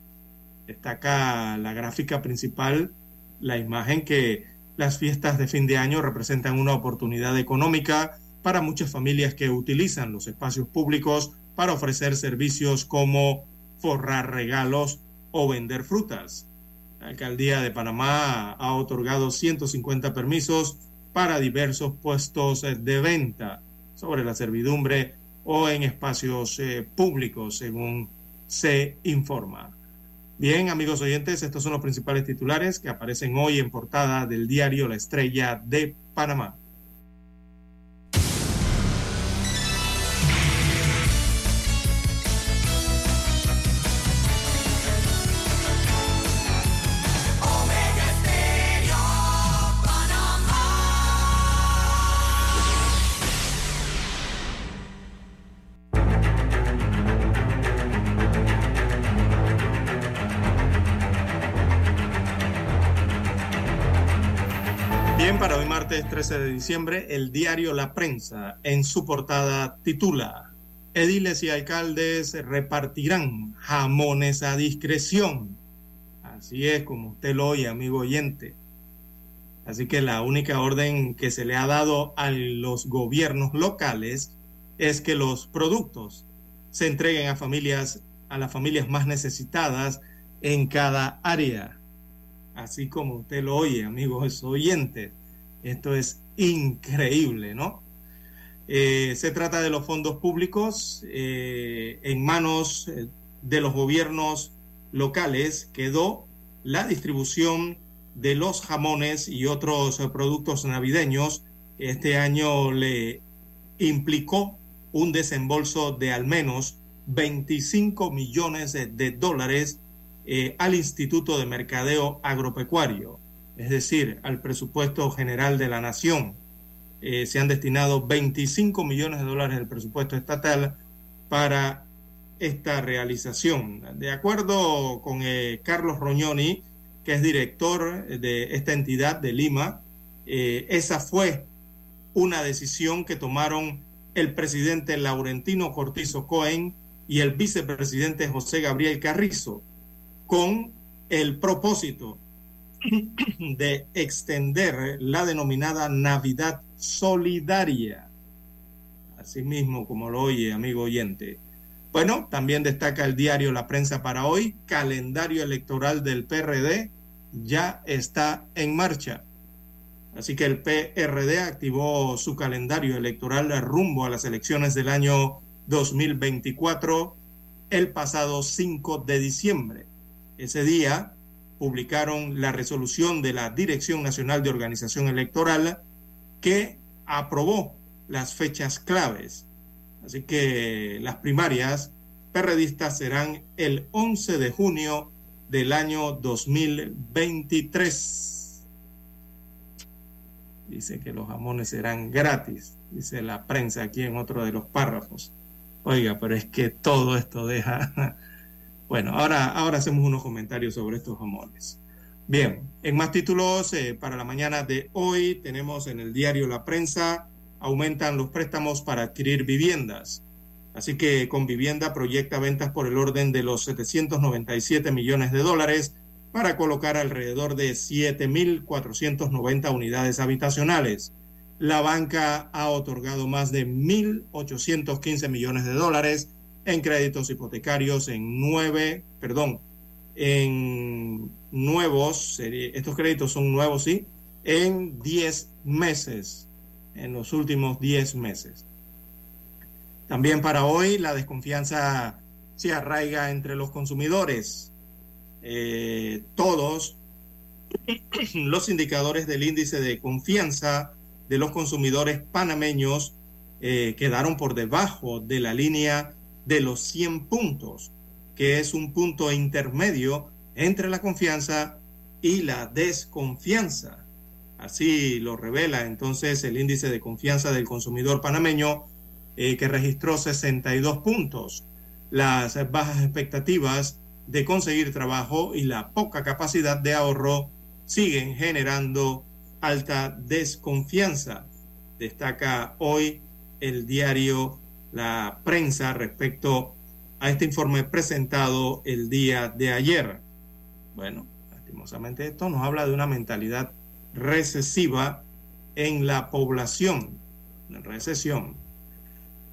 Speaker 2: Destaca la gráfica principal, la imagen que las fiestas de fin de año representan una oportunidad económica para muchas familias que utilizan los espacios públicos para ofrecer servicios como forrar regalos o vender frutas. La alcaldía de Panamá ha otorgado 150 permisos para diversos puestos de venta sobre la servidumbre o en espacios eh, públicos, según se informa. Bien, amigos oyentes, estos son los principales titulares que aparecen hoy en portada del diario La Estrella de Panamá. 13 de diciembre, el diario La Prensa en su portada titula Ediles y alcaldes repartirán jamones a discreción. Así es como usted lo oye, amigo oyente. Así que la única orden que se le ha dado a los gobiernos locales es que los productos se entreguen a familias, a las familias más necesitadas en cada área. Así como usted lo oye, amigos oyentes. Esto es increíble, ¿no? Eh, se trata de los fondos públicos eh, en manos eh, de los gobiernos locales. Quedó la distribución de los jamones y otros productos navideños. Este año le implicó un desembolso de al menos 25 millones de dólares al Instituto de Mercadeo Agropecuario es decir, al presupuesto general de la nación. Eh, se han destinado 25 millones de dólares del presupuesto estatal para esta realización. De acuerdo con eh, Carlos Roñoni, que es director de esta entidad de Lima, eh, esa fue una decisión que tomaron el presidente Laurentino Cortizo Cohen y el vicepresidente José Gabriel Carrizo, con el propósito de extender la denominada Navidad Solidaria. Así mismo como lo oye, amigo oyente. Bueno, también destaca el diario La Prensa para hoy, calendario electoral del PRD ya está en marcha. Así que el PRD activó su calendario electoral rumbo a las elecciones del año 2024 el pasado 5 de diciembre. Ese día, publicaron la resolución de la Dirección Nacional de Organización Electoral que aprobó las fechas claves. Así que las primarias perredistas serán el 11 de junio del año 2023. Dice que los jamones serán gratis, dice la prensa aquí en otro de los párrafos. Oiga, pero es que todo esto deja bueno, ahora, ahora hacemos unos comentarios sobre estos jamones. Bien, en más títulos eh, para la mañana de hoy tenemos en el diario La Prensa, aumentan los préstamos para adquirir viviendas. Así que con vivienda proyecta ventas por el orden de los 797 millones de dólares para colocar alrededor de 7.490 unidades habitacionales. La banca ha otorgado más de 1.815 millones de dólares en créditos hipotecarios en nueve, perdón, en nuevos, estos créditos son nuevos, sí, en diez meses, en los últimos diez meses. También para hoy la desconfianza se arraiga entre los consumidores. Eh, todos los indicadores del índice de confianza de los consumidores panameños eh, quedaron por debajo de la línea de los 100 puntos, que es un punto intermedio entre la confianza y la desconfianza. Así lo revela entonces el índice de confianza del consumidor panameño eh, que registró 62 puntos. Las bajas expectativas de conseguir trabajo y la poca capacidad de ahorro siguen generando alta desconfianza. Destaca hoy el diario La Prensa respecto a este informe presentado el día de ayer. Bueno, lastimosamente esto nos habla de una mentalidad recesiva en la población, una recesión.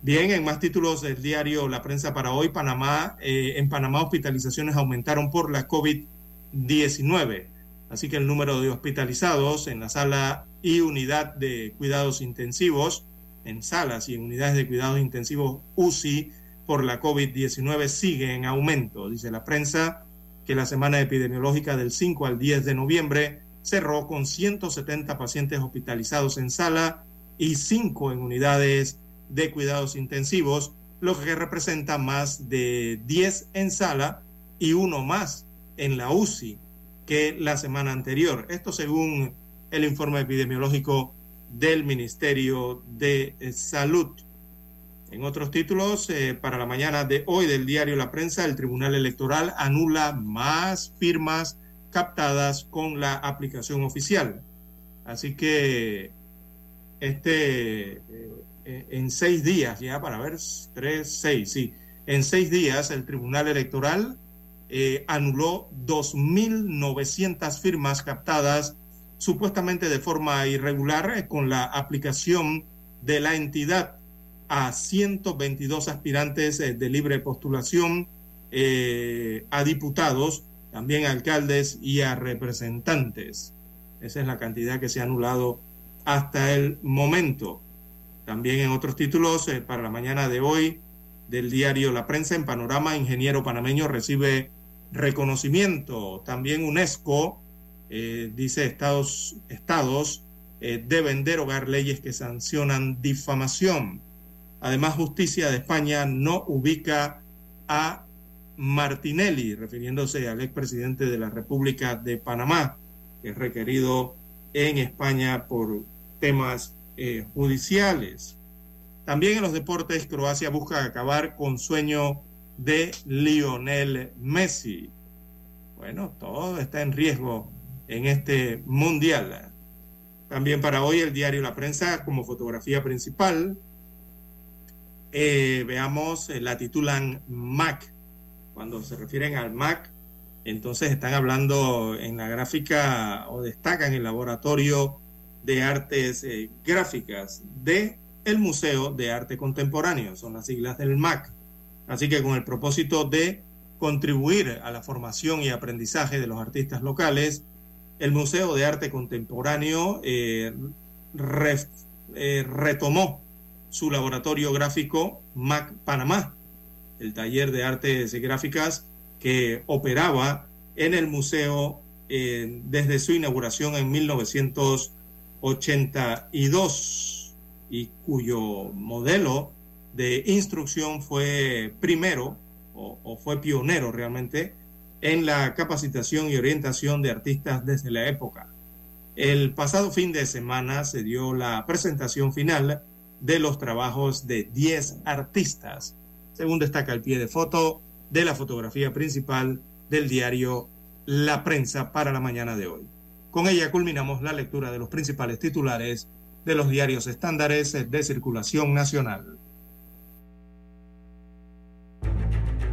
Speaker 2: Bien, en más títulos del diario La Prensa para hoy, Panamá, eh, en Panamá hospitalizaciones aumentaron por la COVID-19. Así que el número de hospitalizados en la sala y unidad de cuidados intensivos, en salas y en unidades de cuidados intensivos UCI por la COVID-19 sigue en aumento. Dice la prensa que la semana epidemiológica del 5 al 10 de noviembre cerró con 170 pacientes hospitalizados en sala y 5 en unidades de cuidados intensivos, lo que representa más de 10 en sala y uno más en la UCI que la semana anterior. Esto según el informe epidemiológico del Ministerio de Salud. En otros títulos, eh, para la mañana de hoy del diario La Prensa, el Tribunal Electoral anula más firmas captadas con la aplicación oficial. Así que este eh, eh, en seis días, ya para ver, tres, seis, sí, en seis días el Tribunal Electoral eh, anuló 2.900 firmas captadas supuestamente de forma irregular eh, con la aplicación de la entidad a 122 aspirantes de libre postulación a diputados, también a alcaldes y a representantes. Esa es la cantidad que se ha anulado hasta el momento. También en otros títulos, eh, para la mañana de hoy, del diario La Prensa en Panorama, ingeniero panameño recibe reconocimiento. También UNESCO eh, dice Estados, estados eh, deben derogar leyes que sancionan difamación. Además, Justicia de España no ubica a Martinelli, refiriéndose al expresidente de la República de Panamá, que es requerido en España por temas eh, judiciales. También en los deportes, Croacia busca acabar con sueño de Lionel Messi. Bueno, todo está en riesgo en este mundial. También para hoy el diario La Prensa como fotografía principal. Eh, veamos, eh, la titulan Mac. Cuando se refieren al Mac, entonces están hablando en la gráfica o destacan el laboratorio de Artes eh, Gráficas de el Museo de Arte Contemporáneo, son las siglas del MAC. Así que con el propósito de contribuir a la formación y aprendizaje de los artistas locales, el Museo de Arte Contemporáneo eh, eh, retomó su laboratorio gráfico MAC Panamá, el taller de artes gráficas que operaba en el museo desde su inauguración en 1900 82 y cuyo modelo de instrucción fue primero o, fue pionero realmente en la capacitación y orientación de artistas desde la época. El pasado fin de semana se dio la presentación final de los trabajos de 10 artistas, según destaca el pie de foto de la fotografía principal del diario La Prensa para la mañana de hoy. Con ella culminamos la lectura de los principales titulares de los diarios estándares de circulación nacional.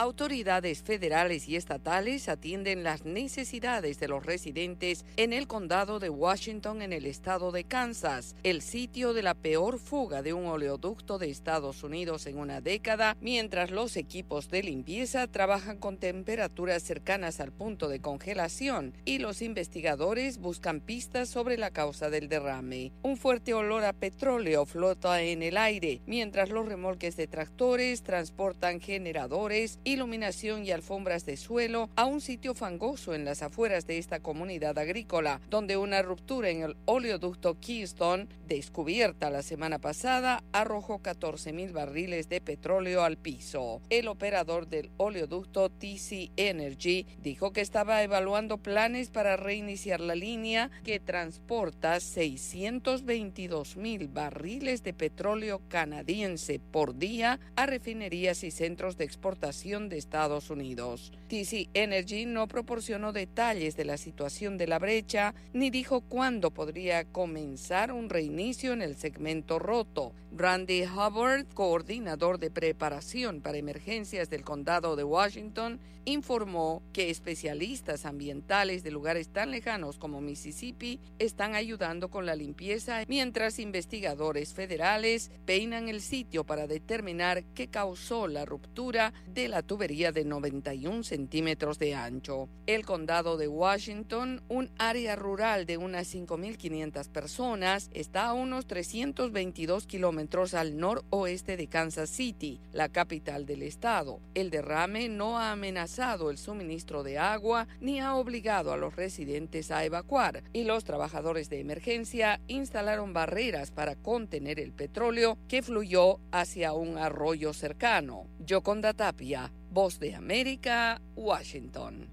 Speaker 10: Autoridades federales y estatales atienden las necesidades de los residentes en el condado de Washington en el estado de Kansas, el sitio de la peor fuga de un oleoducto de Estados Unidos en una década, mientras los equipos de limpieza trabajan con temperaturas cercanas al punto de congelación y los investigadores buscan pistas sobre la causa del derrame. Un fuerte olor a petróleo flota en el aire, mientras los remolques de tractores transportan generadores iluminación y alfombras de suelo a un sitio fangoso en las afueras de esta comunidad agrícola, donde una ruptura en el oleoducto Keystone, descubierta la semana pasada, arrojó 14 mil barriles de petróleo al piso. El operador del oleoducto TC Energy dijo que estaba evaluando planes para reiniciar la línea que transporta 622 mil barriles de petróleo canadiense por día a refinerías y centros de exportación de Estados Unidos. TC Energy no proporcionó detalles de la situación de la brecha ni dijo cuándo podría comenzar un reinicio en el segmento roto. Randy Hubbard, coordinador de preparación para emergencias del condado de Washington, informó que especialistas ambientales de lugares tan lejanos como Mississippi están ayudando con la limpieza mientras investigadores federales peinan el sitio para determinar qué causó la ruptura de la tubería de 91 centímetros de ancho. El condado de Washington, un área rural de unas 5.500 personas, está a unos 322 kilómetros al noroeste de Kansas City, la capital del estado. El derrame no ha amenazado el suministro de agua ni ha obligado a los residentes a evacuar y los trabajadores de emergencia instalaron barreras para contener el petróleo que fluyó hacia un arroyo cercano. Yoconda Tapia, Voz de América, Washington.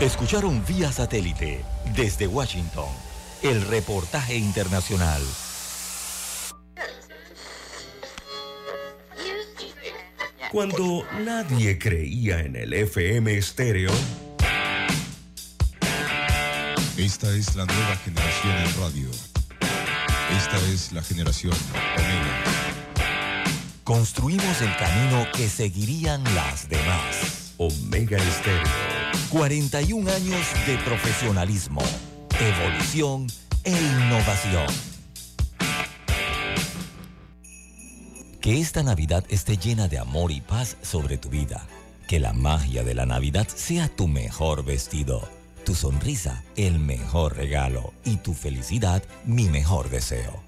Speaker 1: Escucharon vía satélite desde Washington el reportaje internacional.
Speaker 4: Cuando nadie creía en el FM estéreo.
Speaker 11: Esta es la nueva generación en radio. Esta es la generación Omega.
Speaker 1: Construimos el camino que seguirían las demás.
Speaker 4: Omega Estéreo.
Speaker 1: 41 años de profesionalismo, evolución e innovación. Que esta Navidad esté llena de amor y paz sobre tu vida. Que la magia de la Navidad sea tu mejor vestido, tu sonrisa el mejor regalo y tu felicidad mi mejor deseo.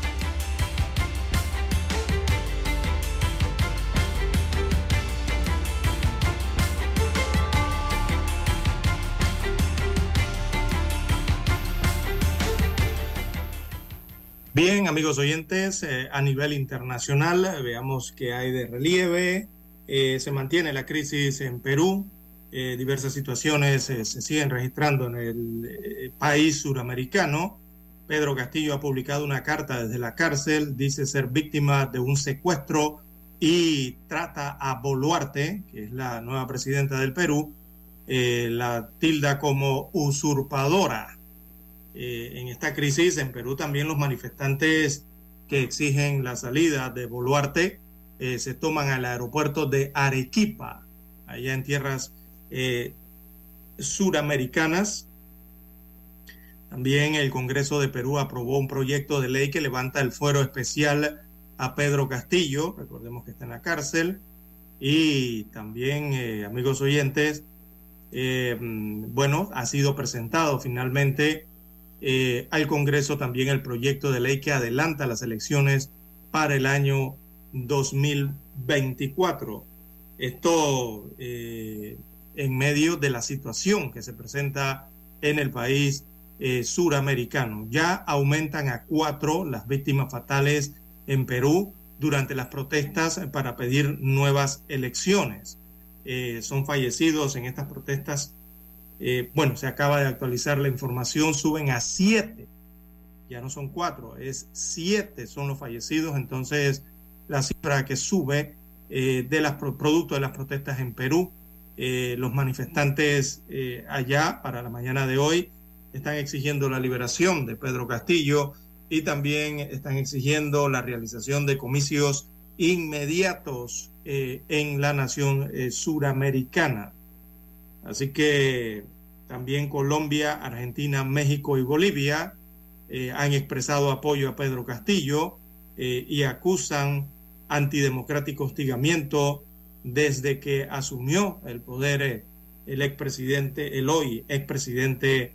Speaker 2: Bien, amigos oyentes, eh, a nivel internacional, eh, veamos qué hay de relieve. Eh, se mantiene la crisis en Perú. diversas situaciones se siguen registrando en el país suramericano. Pedro Castillo ha publicado una carta desde la cárcel, dice ser víctima de un secuestro y trata a Boluarte, que es la nueva presidenta del Perú, la tilda como usurpadora eh, en esta crisis. En Perú también los manifestantes que exigen la salida de Boluarte eh, se toman al aeropuerto de Arequipa, allá en tierras eh, suramericanas. También el Congreso de Perú aprobó un proyecto de ley que levanta el fuero especial a Pedro Castillo, recordemos que está en la cárcel, y también, amigos oyentes, eh, bueno, ha sido presentado finalmente eh, al Congreso también el proyecto de ley que adelanta las elecciones para el año 2024. Esto eh, en medio de la situación que se presenta en el país suramericano. Ya aumentan a cuatro las víctimas fatales en Perú durante las protestas para pedir nuevas elecciones. Eh, son fallecidos en estas protestas. Eh, bueno, se acaba de actualizar la información, suben a siete, ya no son cuatro, es siete son los fallecidos, entonces la cifra que sube eh, de las producto de las protestas en Perú. los manifestantes allá para la mañana de hoy están exigiendo la liberación de Pedro Castillo y también están exigiendo la realización de comicios inmediatos eh, en la nación eh, suramericana. Así que también Colombia, Argentina, México y Bolivia eh, han expresado apoyo a Pedro Castillo y acusan antidemocrático hostigamiento desde que asumió el poder el expresidente, el hoy expresidente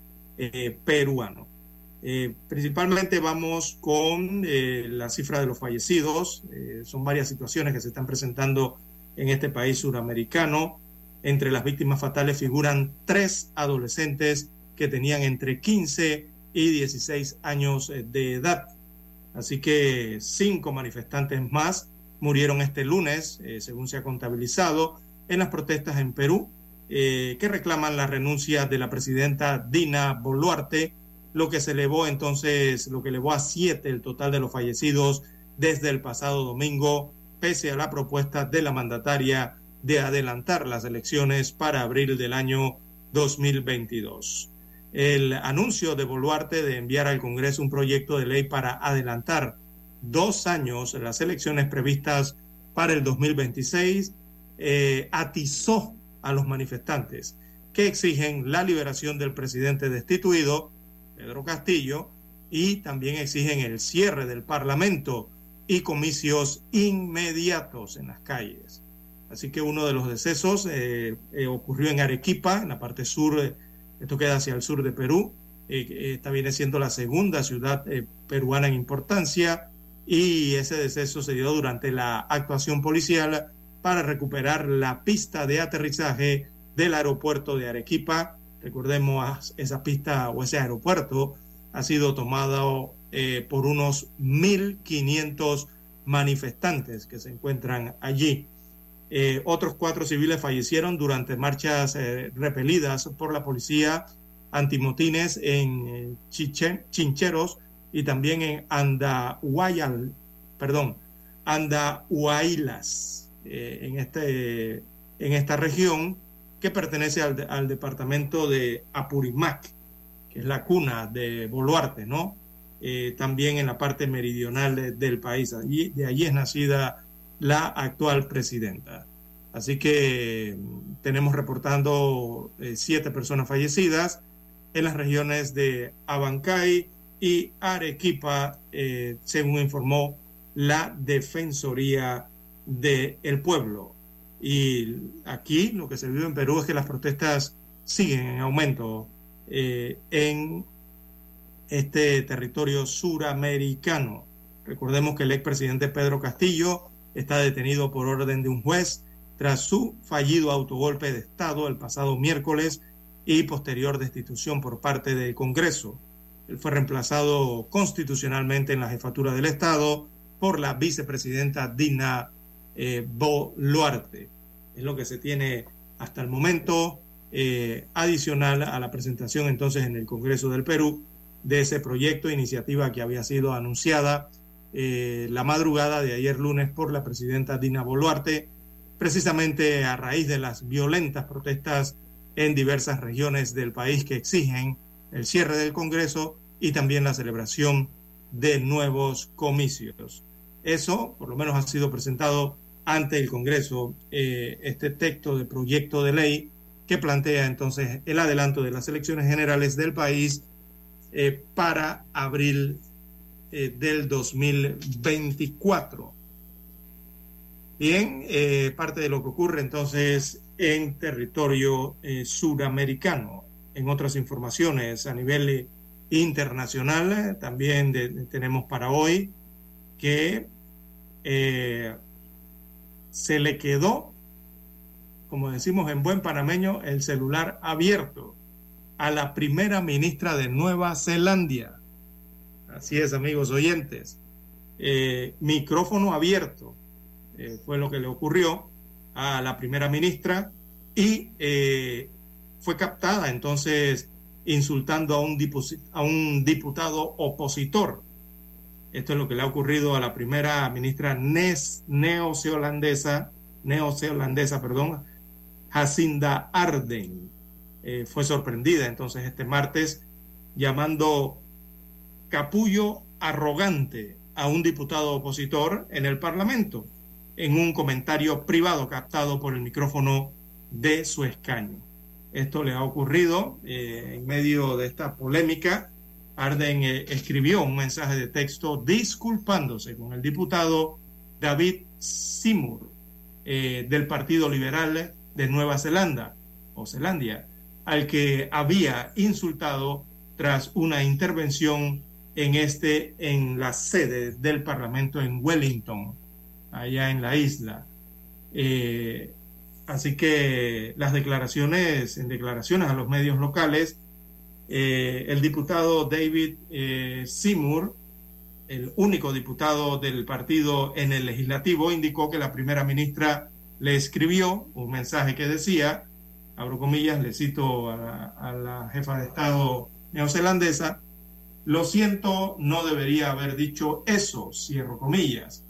Speaker 2: peruano. Eh, principalmente vamos con eh, la cifra de los fallecidos. Eh, son varias situaciones que se están presentando en este país suramericano. Entre las víctimas fatales figuran tres adolescentes que tenían entre 15 y 16 años de edad. Así que cinco manifestantes más murieron este lunes, según se ha contabilizado, en las protestas en Perú, que reclaman la renuncia de la presidenta Dina Boluarte lo que se elevó entonces, lo que elevó a siete el total de los fallecidos desde el pasado domingo, pese a la propuesta de la mandataria de adelantar las elecciones para abril del año 2022. El anuncio de Boluarte de enviar al Congreso un proyecto de ley para adelantar dos años las elecciones previstas para el 2026 eh, atizó a los manifestantes que exigen la liberación del presidente destituido Pedro Castillo, y también exigen el cierre del Parlamento y comicios inmediatos en las calles. Así que uno de los decesos eh, eh, ocurrió en Arequipa, en la parte sur, eh, esto queda hacia el sur de Perú, esta viene siendo la segunda ciudad peruana en importancia y ese deceso se dio durante la actuación policial para recuperar la pista de aterrizaje del aeropuerto de Arequipa Recordemos, esa pista o ese aeropuerto ha sido tomado por unos 1.500 manifestantes que se encuentran allí. Eh, otros cuatro civiles fallecieron durante marchas eh, repelidas por la policía antimotines en Chincheros y también en Andahuayal, perdón, Andahuaylas, en, este, en esta región que pertenece al, departamento de Apurimac, que es la cuna de Boluarte, ¿no? Eh, también en la parte meridional del país. Allí, de allí es nacida la actual presidenta. Así que mm, tenemos reportando eh, siete personas fallecidas en las regiones de Abancay y Arequipa, eh, según informó la Defensoría del Pueblo. Y aquí lo que se vive en Perú es que las protestas siguen en aumento eh, en este territorio suramericano. Recordemos que el expresidente Pedro Castillo está detenido por orden de un juez tras su fallido autogolpe de Estado el pasado miércoles y posterior destitución por parte del Congreso. Él fue reemplazado constitucionalmente en la jefatura del Estado por la vicepresidenta Dina eh, Boluarte. Es lo que se tiene hasta el momento, eh, adicional a la presentación entonces en el Congreso del Perú de ese proyecto, iniciativa que había sido anunciada eh, la madrugada de ayer lunes por la presidenta Dina Boluarte, precisamente a raíz de las violentas protestas en diversas regiones del país que exigen el cierre del Congreso y también la celebración de nuevos comicios. Eso, por lo menos, ha sido presentado ante el Congreso eh, este texto de proyecto de ley que plantea entonces el adelanto de las elecciones generales del país eh, para abril eh, del 2024. Bien, parte de lo que ocurre entonces en territorio eh, suramericano. En otras informaciones a nivel internacional, también tenemos para hoy que se le quedó, como decimos en buen panameño, el celular abierto a la primera ministra de Nueva Zelanda. Así es, amigos oyentes. Eh, micrófono abierto eh, fue lo que le ocurrió a la primera ministra y eh, fue captada entonces insultando a un, diputado opositor. Esto es lo que le ha ocurrido a la primera ministra neozelandesa, neozelandesa, perdón, Jacinda Arden. fue sorprendida entonces este martes llamando capullo arrogante a un diputado opositor en el Parlamento en un comentario privado captado por el micrófono de su escaño. Esto le ha ocurrido eh, en medio de esta polémica. Arden eh, escribió un mensaje de texto disculpándose con el diputado David Seymour eh, del Partido Liberal de Nueva Zelanda o Zelandia, al que había insultado tras una intervención en este, en la sede del Parlamento en Wellington, allá en la isla. Eh, así que las declaraciones, en declaraciones a los medios locales, eh, el diputado David eh, Seymour, el único diputado del partido en el legislativo, indicó que la primera ministra le escribió un mensaje que decía, abro comillas, le cito a la jefa de Estado neozelandesa, lo siento, no debería haber dicho eso, cierro comillas.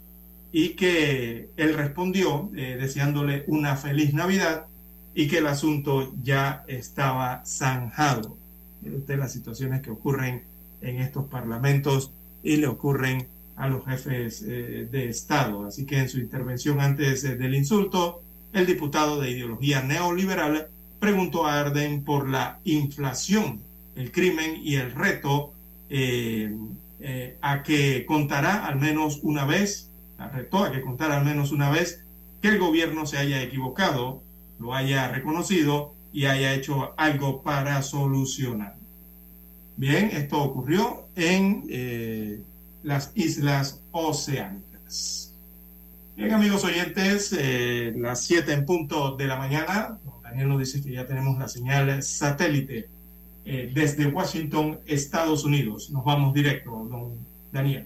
Speaker 2: Y que él respondió eh, deseándole una feliz Navidad y que el asunto ya estaba zanjado. Mire usted las situaciones que ocurren en estos parlamentos y le ocurren a los jefes eh, de Estado. Así que en su intervención antes eh, del insulto, el diputado de ideología neoliberal preguntó a Arden por la inflación, el crimen y el reto eh, eh, a que contará al menos una vez, retó a que contara al menos una vez que el gobierno se haya equivocado, lo haya reconocido y haya hecho algo para solucionar. Bien, esto ocurrió en eh, las Islas Oceánicas. Bien, amigos oyentes, las 7 en punto de la mañana, Daniel nos dice que ya tenemos la señal satélite eh, desde Washington, Estados Unidos. Nos vamos directo, don Daniel.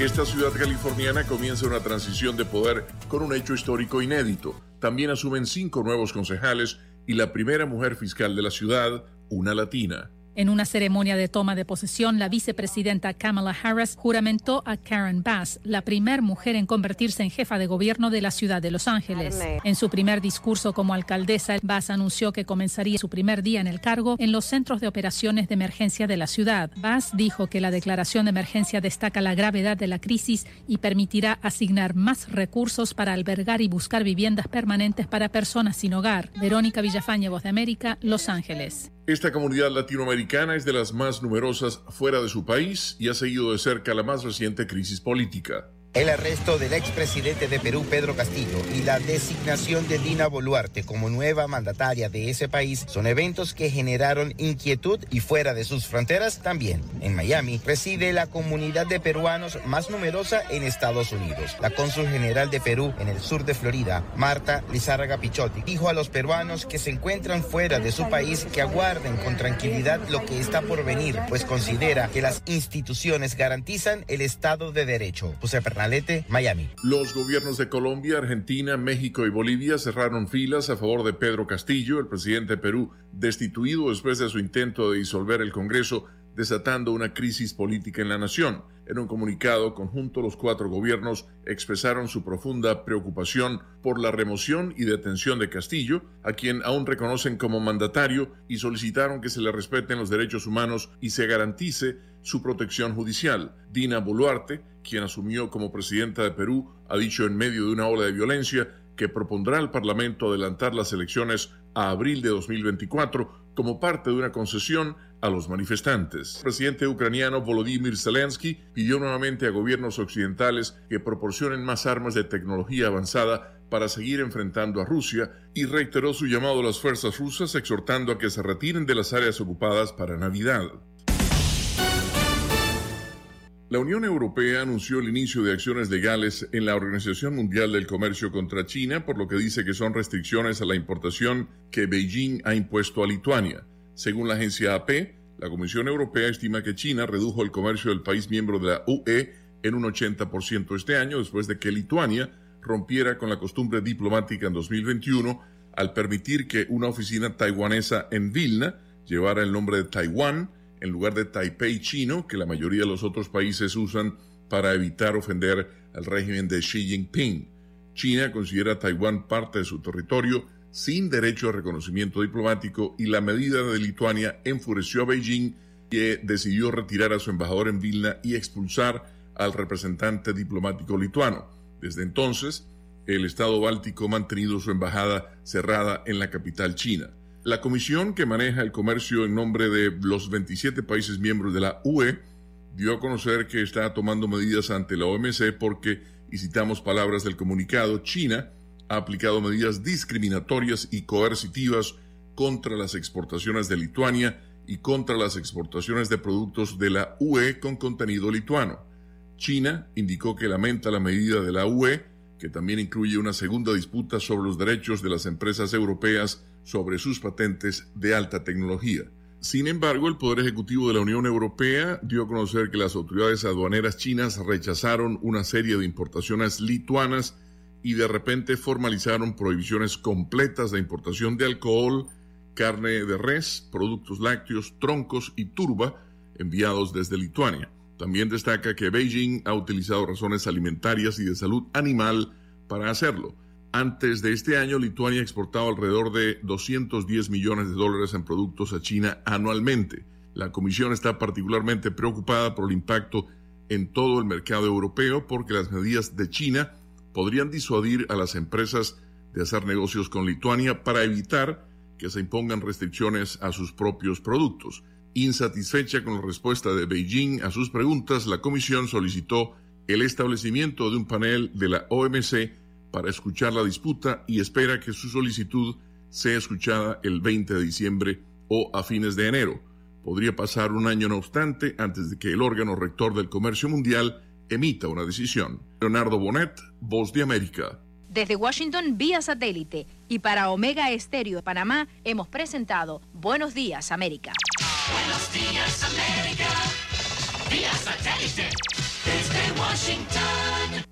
Speaker 12: Esta ciudad californiana comienza una transición de poder con un hecho histórico inédito. También asumen cinco nuevos concejales y la primera mujer fiscal de la ciudad, una latina.
Speaker 13: En una ceremonia de toma de posesión, la vicepresidenta Kamala Harris juramentó a Karen Bass, la primer mujer en convertirse en jefa de gobierno de la ciudad de Los Ángeles. En su primer discurso como alcaldesa, Bass anunció que comenzaría su primer día en el cargo en los centros de operaciones de emergencia de la ciudad. Bass dijo que la declaración de emergencia destaca la gravedad de la crisis y permitirá asignar más recursos para albergar y buscar viviendas permanentes para personas sin hogar. Verónica Villafañe, Voz de América, Los Ángeles.
Speaker 12: Esta comunidad latinoamericana es de las más numerosas fuera de su país y ha seguido de cerca la más reciente crisis política.
Speaker 14: El arresto del expresidente de Perú, Pedro Castillo, y la designación de Dina Boluarte como nueva mandataria de ese país son eventos que generaron inquietud y fuera de sus fronteras también. En Miami reside la comunidad de peruanos más numerosa en Estados Unidos. La cónsul general de Perú en el sur de Florida, Marta Lizárraga Pichotti, dijo a los peruanos que se encuentran fuera de su país que aguarden con tranquilidad lo que está por venir, pues considera que las instituciones garantizan el Estado de Derecho. Miami.
Speaker 12: Los gobiernos de Colombia, Argentina, México y Bolivia cerraron filas a favor de Pedro Castillo, el presidente de Perú, destituido después de su intento de disolver el Congreso desatando una crisis política en la nación. En un comunicado conjunto, los cuatro gobiernos expresaron su profunda preocupación por la remoción y detención de Castillo, a quien aún reconocen como mandatario, y solicitaron que se le respeten los derechos humanos y se garantice su protección judicial. Dina Boluarte, quien asumió como presidenta de Perú, ha dicho en medio de una ola de violencia que propondrá al Parlamento adelantar las elecciones a abril de 2024 como parte de una concesión a los manifestantes. El presidente ucraniano Volodymyr Zelensky pidió nuevamente a gobiernos occidentales que proporcionen más armas de tecnología avanzada para seguir enfrentando a Rusia y reiteró su llamado a las fuerzas rusas exhortando a que se retiren de las áreas ocupadas para Navidad. La Unión Europea anunció el inicio de acciones legales en la Organización Mundial del Comercio contra China, por lo que dice que son restricciones a la importación que Beijing ha impuesto a Lituania. Según la agencia AP, la Comisión Europea estima que China redujo el comercio del país miembro de la UE en un 80% este año, después de que Lituania rompiera con la costumbre diplomática en 2021 al permitir que una oficina taiwanesa en Vilna llevara el nombre de Taiwán en lugar de Taipei chino, que la mayoría de los otros países usan para evitar ofender al régimen de Xi Jinping. China considera a Taiwán parte de su territorio sin derecho a reconocimiento diplomático y la medida de Lituania enfureció a Beijing que decidió retirar a su embajador en Vilna y expulsar al representante diplomático lituano. Desde entonces, el Estado báltico ha mantenido su embajada cerrada en la capital china. La comisión que maneja el comercio en nombre de los 27 países miembros de la UE dio a conocer que está tomando medidas ante la OMC porque, y citamos palabras del comunicado, China ha aplicado medidas discriminatorias y coercitivas contra las exportaciones de Lituania y contra las exportaciones de productos de la UE con contenido lituano. China indicó que lamenta la medida de la UE, que también incluye una segunda disputa sobre los derechos de las empresas europeas sobre sus patentes de alta tecnología. Sin embargo, el Poder Ejecutivo de la Unión Europea dio a conocer que las autoridades aduaneras chinas rechazaron una serie de importaciones lituanas y de repente formalizaron prohibiciones completas de importación de alcohol, carne de res, productos lácteos, troncos y turba enviados desde Lituania. También destaca que Beijing ha utilizado razones alimentarias y de salud animal para hacerlo. Antes de este año, Lituania exportaba alrededor de 210 millones de dólares en productos a China anualmente. La Comisión está particularmente preocupada por el impacto en todo el mercado europeo porque las medidas de China podrían disuadir a las empresas de hacer negocios con Lituania para evitar que se impongan restricciones a sus propios productos. Insatisfecha con la respuesta de Beijing a sus preguntas, la Comisión solicitó el establecimiento de un panel de la OMC para escuchar la disputa y espera que su solicitud sea escuchada el 20 de diciembre o a fines de enero. Podría pasar un año no obstante antes de que el órgano rector del comercio mundial emita una decisión. Leonardo Bonet, Voz de América.
Speaker 15: Desde Washington vía satélite y para Omega Estéreo de Panamá hemos presentado Buenos Días América.
Speaker 3: Buenos días, América. Vía satélite. Desde Washington.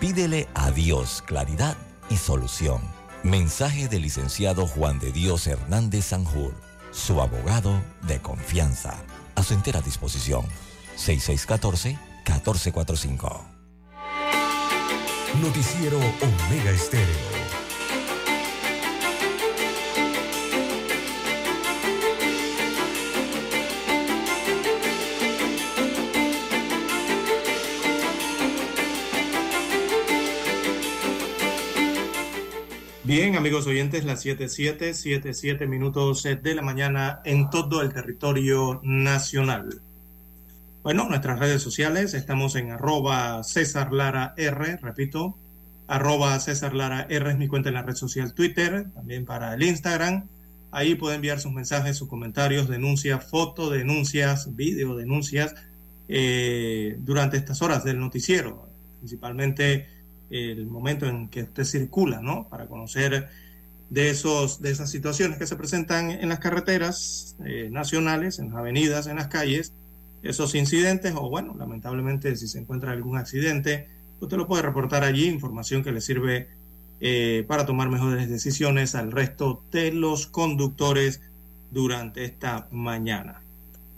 Speaker 1: Pídele a Dios claridad y solución. Mensaje del licenciado Juan de Dios Hernández Sanjur, su abogado de confianza. A su entera disposición. 6614-1445.
Speaker 4: Noticiero Omega Estéreo.
Speaker 2: Bien, amigos oyentes, las 7.7, 7.7 minutos de la mañana en todo el territorio nacional. Bueno, nuestras redes sociales, estamos en arroba César Lara R, repito, arroba César Lara R es mi cuenta en la red social Twitter, también para el Instagram. Ahí puede enviar sus mensajes, sus comentarios, denuncias, foto, denuncias, video, denuncias eh, durante estas horas del noticiero, principalmente el momento en que usted circula, ¿no? Para conocer de, esos, de esas situaciones que se presentan en las carreteras eh, nacionales, en las avenidas, en las calles, esos incidentes o bueno, lamentablemente si se encuentra algún accidente, usted lo puede reportar allí, información que le sirve eh, para tomar mejores decisiones al resto de los conductores durante esta mañana.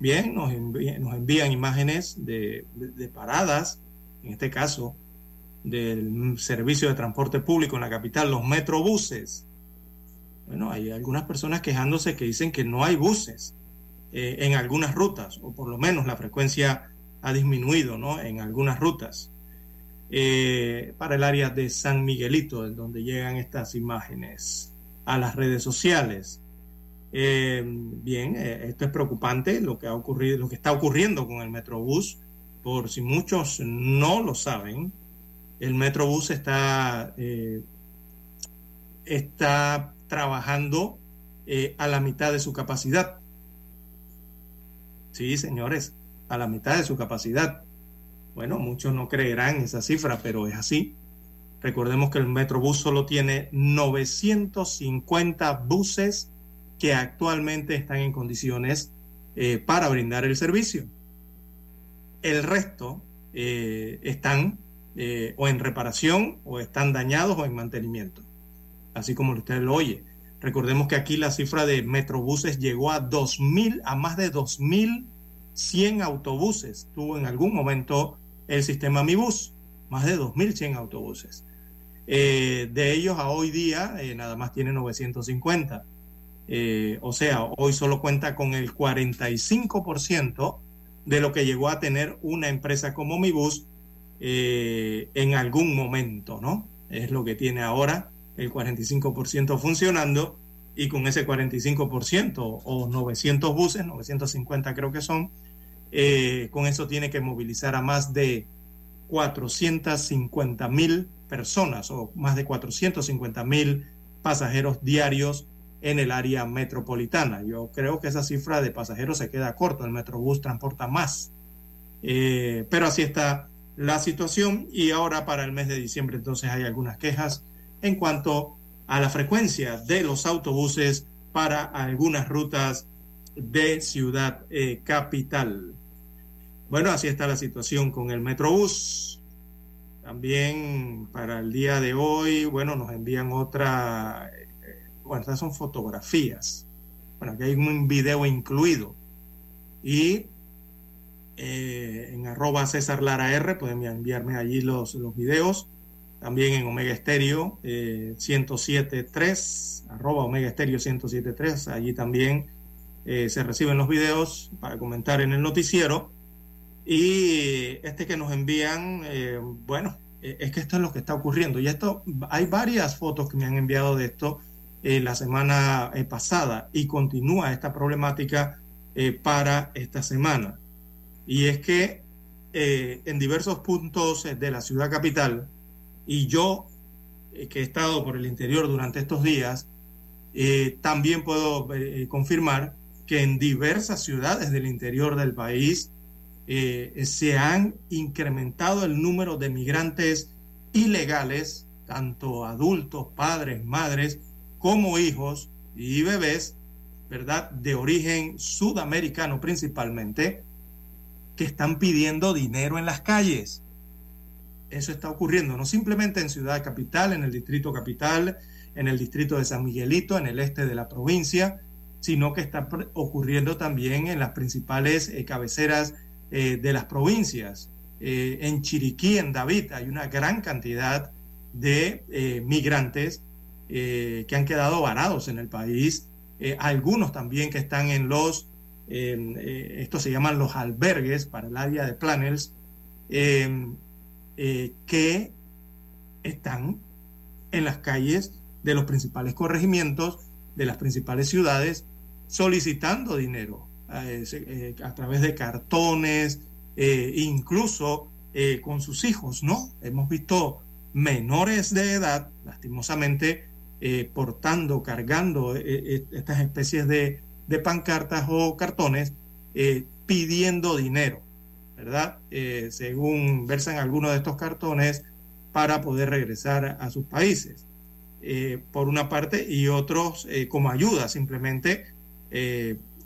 Speaker 2: Bien, nos, envían, nos envían imágenes de, de, de paradas, en este caso del servicio de transporte público en la capital, los metrobuses. Bueno, hay algunas personas quejándose que dicen que no hay buses eh, en algunas rutas, o por lo menos la frecuencia ha disminuido ¿no? en algunas rutas. Eh, para el área de San Miguelito, en donde llegan estas imágenes a las redes sociales. Eh, bien, esto es preocupante lo que ha ocurrido, lo que está ocurriendo con el Metrobús. Por si muchos no lo saben, el Metrobús está, eh, está trabajando eh, a la mitad de su capacidad. Sí, señores, a la mitad de su capacidad. Bueno, muchos no creerán esa cifra, pero es así. Recordemos que el Metrobús solo tiene 950 buses que actualmente están en condiciones eh, para brindar el servicio. El resto están eh, o en reparación o están dañados o en mantenimiento, así como usted lo oye. Recordemos que aquí la cifra de metrobuses llegó a 2000, a más de 2100 autobuses. Tuvo en algún momento el sistema Mi Bus, más de 2100 autobuses. Eh, de ellos a hoy día eh, nada más tiene 950. Eh, o sea, hoy solo cuenta con el 45% de lo que llegó a tener una empresa como Mi Bus eh, en algún momento, ¿no? Es lo que tiene ahora el 45% funcionando y con ese 45% o 900 buses, 950 creo que son, eh, con eso tiene que movilizar a más de 450 mil personas o más de 450 mil pasajeros diarios en el área metropolitana. Yo creo que esa cifra de pasajeros se queda corto, el Metrobús transporta más. Eh, pero así está la situación y ahora para el mes de diciembre entonces hay algunas quejas en cuanto a la frecuencia de los autobuses para algunas rutas de ciudad eh, capital. Bueno, así está la situación con el Metrobús. También para el día de hoy, bueno, nos envían otra, eh, bueno, estas son fotografías. Bueno, aquí hay un video incluido. Y eh, en arroba César Lara R, pueden enviarme allí los, los videos. También en Omega Estéreo eh, 107.3, arroba Omega Estéreo 107.3, allí también eh, se reciben los videos para comentar en el noticiero. Y este que nos envían, eh, bueno, eh, es que esto es lo que está ocurriendo. Y esto, hay varias fotos que me han enviado de esto eh, la semana eh, pasada y continúa esta problemática eh, para esta semana. Y es que eh, en diversos puntos eh, de la ciudad capital, y yo eh, que he estado por el interior durante estos días, también puedo confirmar que en diversas ciudades del interior del país se han incrementado el número de migrantes ilegales, tanto adultos, padres, madres, como hijos y bebés, ¿verdad? De origen sudamericano principalmente, que están pidiendo dinero en las calles. Eso está ocurriendo, no simplemente en Ciudad Capital, en el Distrito Capital, en el Distrito de San Miguelito, en el este de la provincia, sino que está ocurriendo también en las principales eh, cabeceras eh, de las provincias. Eh, en Chiriquí, en David, hay una gran cantidad de migrantes que han quedado varados en el país, algunos también que están en los estos se llaman los albergues para el área de Planels, eh, eh, que están en las calles de los principales corregimientos, de las principales ciudades, solicitando dinero a través de cartones, incluso con sus hijos, ¿no? Hemos visto menores de edad, lastimosamente, eh, portando, cargando eh, eh, estas especies de, de, pancartas o cartones, pidiendo dinero, ¿verdad? según versan algunos de estos cartones para poder regresar a sus países, por una parte, y otros como ayuda simplemente,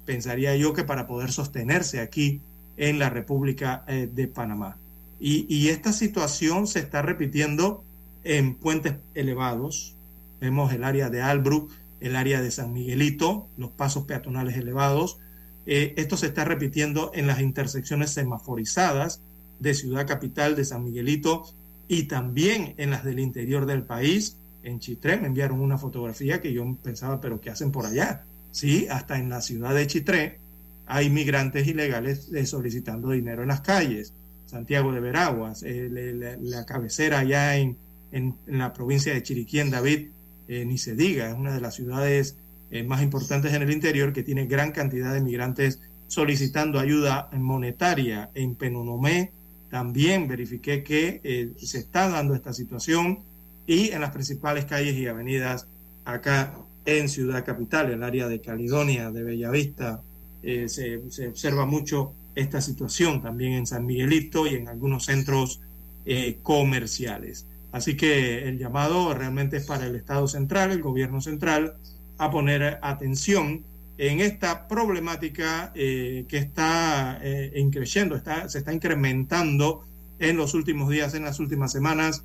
Speaker 2: pensaría yo que para poder sostenerse aquí en la República de Panamá. Y, esta situación se está repitiendo en puentes elevados. Vemos el área de Albrook, el área de San Miguelito, los pasos peatonales elevados. Eh, esto se está repitiendo en las intersecciones semaforizadas de Ciudad Capital, de San Miguelito y también en las del interior del país. En Chitré me enviaron una fotografía que yo pensaba, pero ¿qué hacen por allá? Sí, hasta en la ciudad de Chitré hay migrantes ilegales eh, solicitando dinero en las calles. Santiago de Veraguas, eh, la, cabecera allá en, en, la provincia de Chiriquí, David, eh, ni se diga, es una de las ciudades eh, más importantes en el interior que tiene gran cantidad de migrantes solicitando ayuda monetaria. En Penonomé también verifiqué que se está dando esta situación y en las principales calles y avenidas acá en Ciudad Capital, el área de Caledonia, de Bellavista, se, se observa mucho esta situación también en San Miguelito y en algunos centros eh, comerciales. Así que el llamado realmente es para el Estado central, el gobierno central, a poner atención en esta problemática eh, que está eh, está, se está incrementando en los últimos días, en las últimas semanas,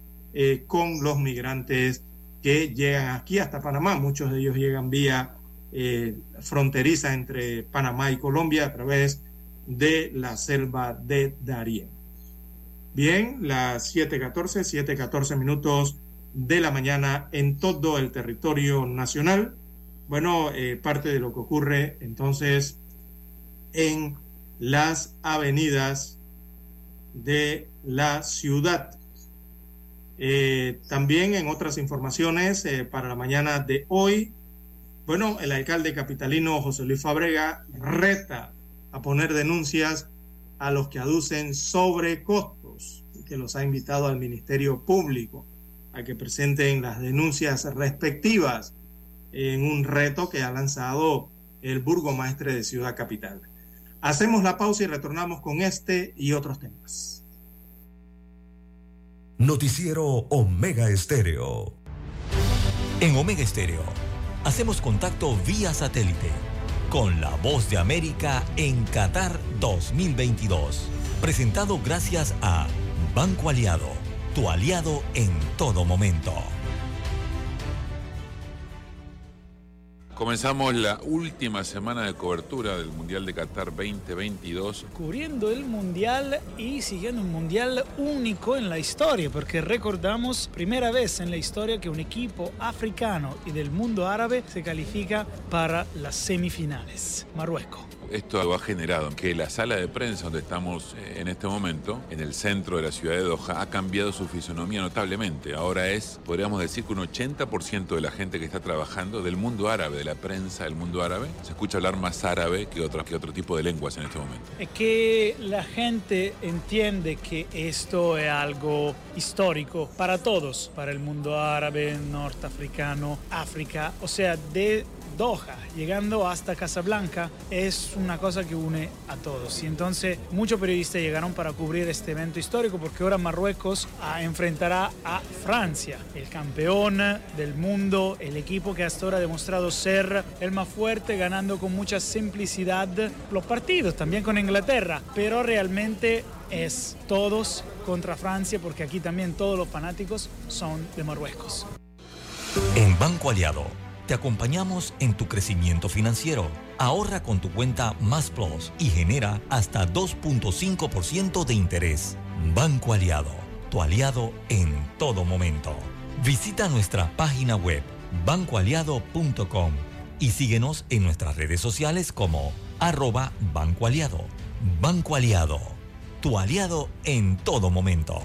Speaker 2: con los migrantes que llegan aquí hasta Panamá. Muchos de ellos llegan vía fronteriza entre Panamá y Colombia a través de la selva de Darién. Bien, las 7:14, 7:14 minutos de la mañana en todo el territorio nacional. Bueno, eh, parte de lo que ocurre entonces en las avenidas de la ciudad. Eh, también en otras informaciones eh, para la mañana de hoy, bueno, el alcalde capitalino José Luis Fabrega reta a poner denuncias a los que aducen sobrecostos y que los ha invitado al Ministerio Público a que presenten las denuncias respectivas en un reto que ha lanzado el burgomaestre de Ciudad Capital. Hacemos la pausa y retornamos con este y otros temas.
Speaker 4: Noticiero Omega Estéreo.
Speaker 1: En Omega Estéreo hacemos contacto vía satélite con la voz de América en Qatar 2022. Presentado gracias a Banco Aliado, tu aliado en todo momento.
Speaker 16: Comenzamos la última semana de cobertura del Mundial de Qatar 2022.
Speaker 17: Cubriendo el Mundial y siguiendo un Mundial único en la historia, porque recordamos primera vez en la historia que un equipo africano y del mundo árabe se califica para las semifinales. Marruecos.
Speaker 16: Esto ha generado que la sala de prensa donde estamos eh, en este momento, en el centro de la ciudad de Doha, ha cambiado su fisonomía notablemente. Ahora es, podríamos decir que un 80% de la gente que está trabajando del mundo árabe, de la prensa del mundo árabe, se escucha hablar más árabe que otro, que otro tipo de lenguas en este momento.
Speaker 17: Es que la gente entiende que esto es algo histórico para todos, para el mundo árabe, norteafricano, África, o sea, de Doha, llegando hasta Casablanca, es una cosa que une a todos. Y entonces muchos periodistas llegaron para cubrir este evento histórico porque ahora Marruecos ah, enfrentará a Francia, el campeón del mundo, el equipo que hasta ahora ha demostrado ser el más fuerte, ganando con mucha simplicidad los partidos, también con Inglaterra, pero realmente es todos contra Francia porque aquí también todos los fanáticos son de Marruecos.
Speaker 1: En Banco Aliado te acompañamos en tu crecimiento financiero. Ahorra con tu cuenta Más Plus y genera hasta 2.5% de interés. Banco Aliado, tu aliado en todo momento. Visita nuestra página web bancoaliado.com y síguenos en nuestras redes sociales como arroba Banco Aliado. Banco Aliado, tu aliado en todo momento.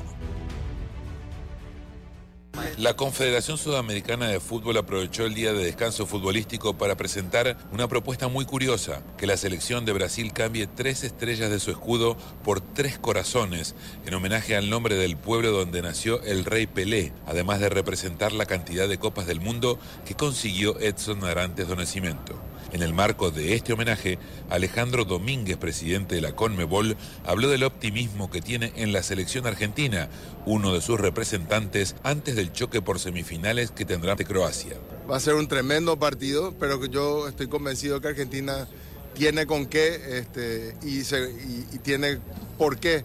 Speaker 16: La Confederación Sudamericana de Fútbol aprovechó el día de descanso futbolístico para presentar una propuesta muy curiosa, que la selección de Brasil cambie tres estrellas de su escudo por tres corazones, en homenaje al nombre del pueblo donde nació el rey Pelé, además de representar la cantidad de copas del mundo que consiguió Edson Arantes do Nascimento. En el marco de este homenaje, Alejandro Domínguez, presidente de la CONMEBOL, habló del optimismo que tiene en la selección argentina, uno de sus representantes antes del choque por semifinales que tendrá ante Croacia.
Speaker 18: Va a ser un tremendo partido, pero yo estoy convencido que Argentina tiene con qué este, y, se- y- y tiene por qué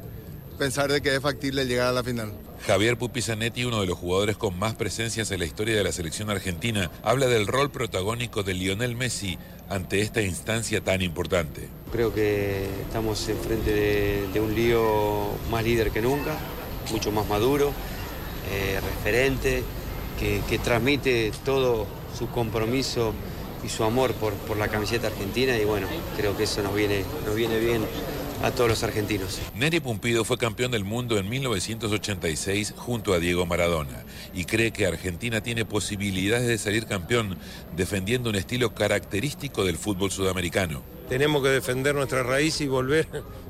Speaker 18: pensar de que es factible llegar a la final.
Speaker 16: Javier Pupizanetti, uno de los jugadores con más presencias en la historia de la selección argentina, habla del rol protagónico de Lionel Messi ante esta instancia tan importante.
Speaker 19: Creo que estamos enfrente de, un lío más líder que nunca, mucho más maduro, eh, referente, que, que transmite todo su compromiso y su amor por, por la camiseta argentina y bueno, creo que eso nos viene, nos viene bien a todos los argentinos.
Speaker 16: Neri Pumpido fue campeón del mundo en 1986 junto a Diego Maradona y cree que Argentina tiene posibilidades de salir campeón defendiendo un estilo característico del fútbol sudamericano.
Speaker 20: Tenemos que defender nuestra raíz y volver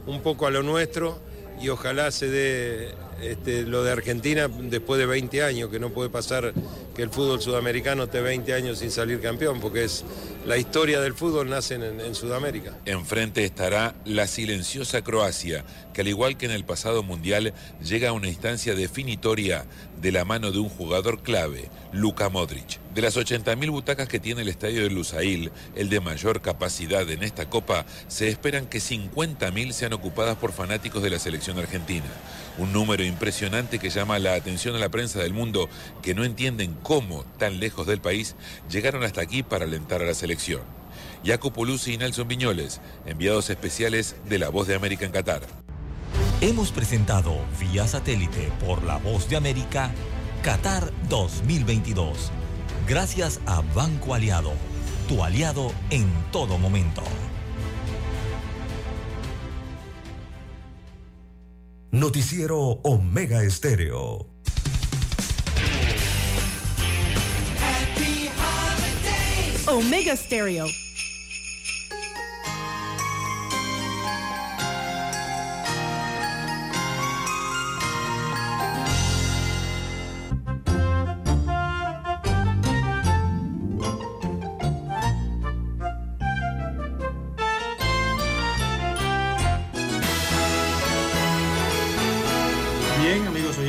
Speaker 20: un poco a lo nuestro y ojalá se dé este, lo de Argentina después de 20 años, que no puede pasar que el fútbol sudamericano esté 20 años sin salir campeón, porque es la historia del fútbol nace en, en Sudamérica.
Speaker 16: Enfrente estará la silenciosa Croacia, que al igual que en el pasado mundial llega a una instancia definitoria de la mano de un jugador clave, Luka Modric. De las 80.000 butacas que tiene el estadio de Lusail, el de mayor capacidad en esta copa, se esperan que 50.000 sean ocupadas por fanáticos de la selección argentina. Un número impresionante que llama la atención a la prensa del mundo que no entienden cómo, tan lejos del país, llegaron hasta aquí para alentar a la selección. Jacopo Luzzi y Nelson Viñoles, enviados especiales de La Voz de América en Qatar.
Speaker 1: Hemos presentado vía satélite por la voz de América Qatar 2022. Gracias a Banco Aliado, tu aliado en todo momento.
Speaker 4: Noticiero Omega Estéreo.
Speaker 6: Omega Stereo.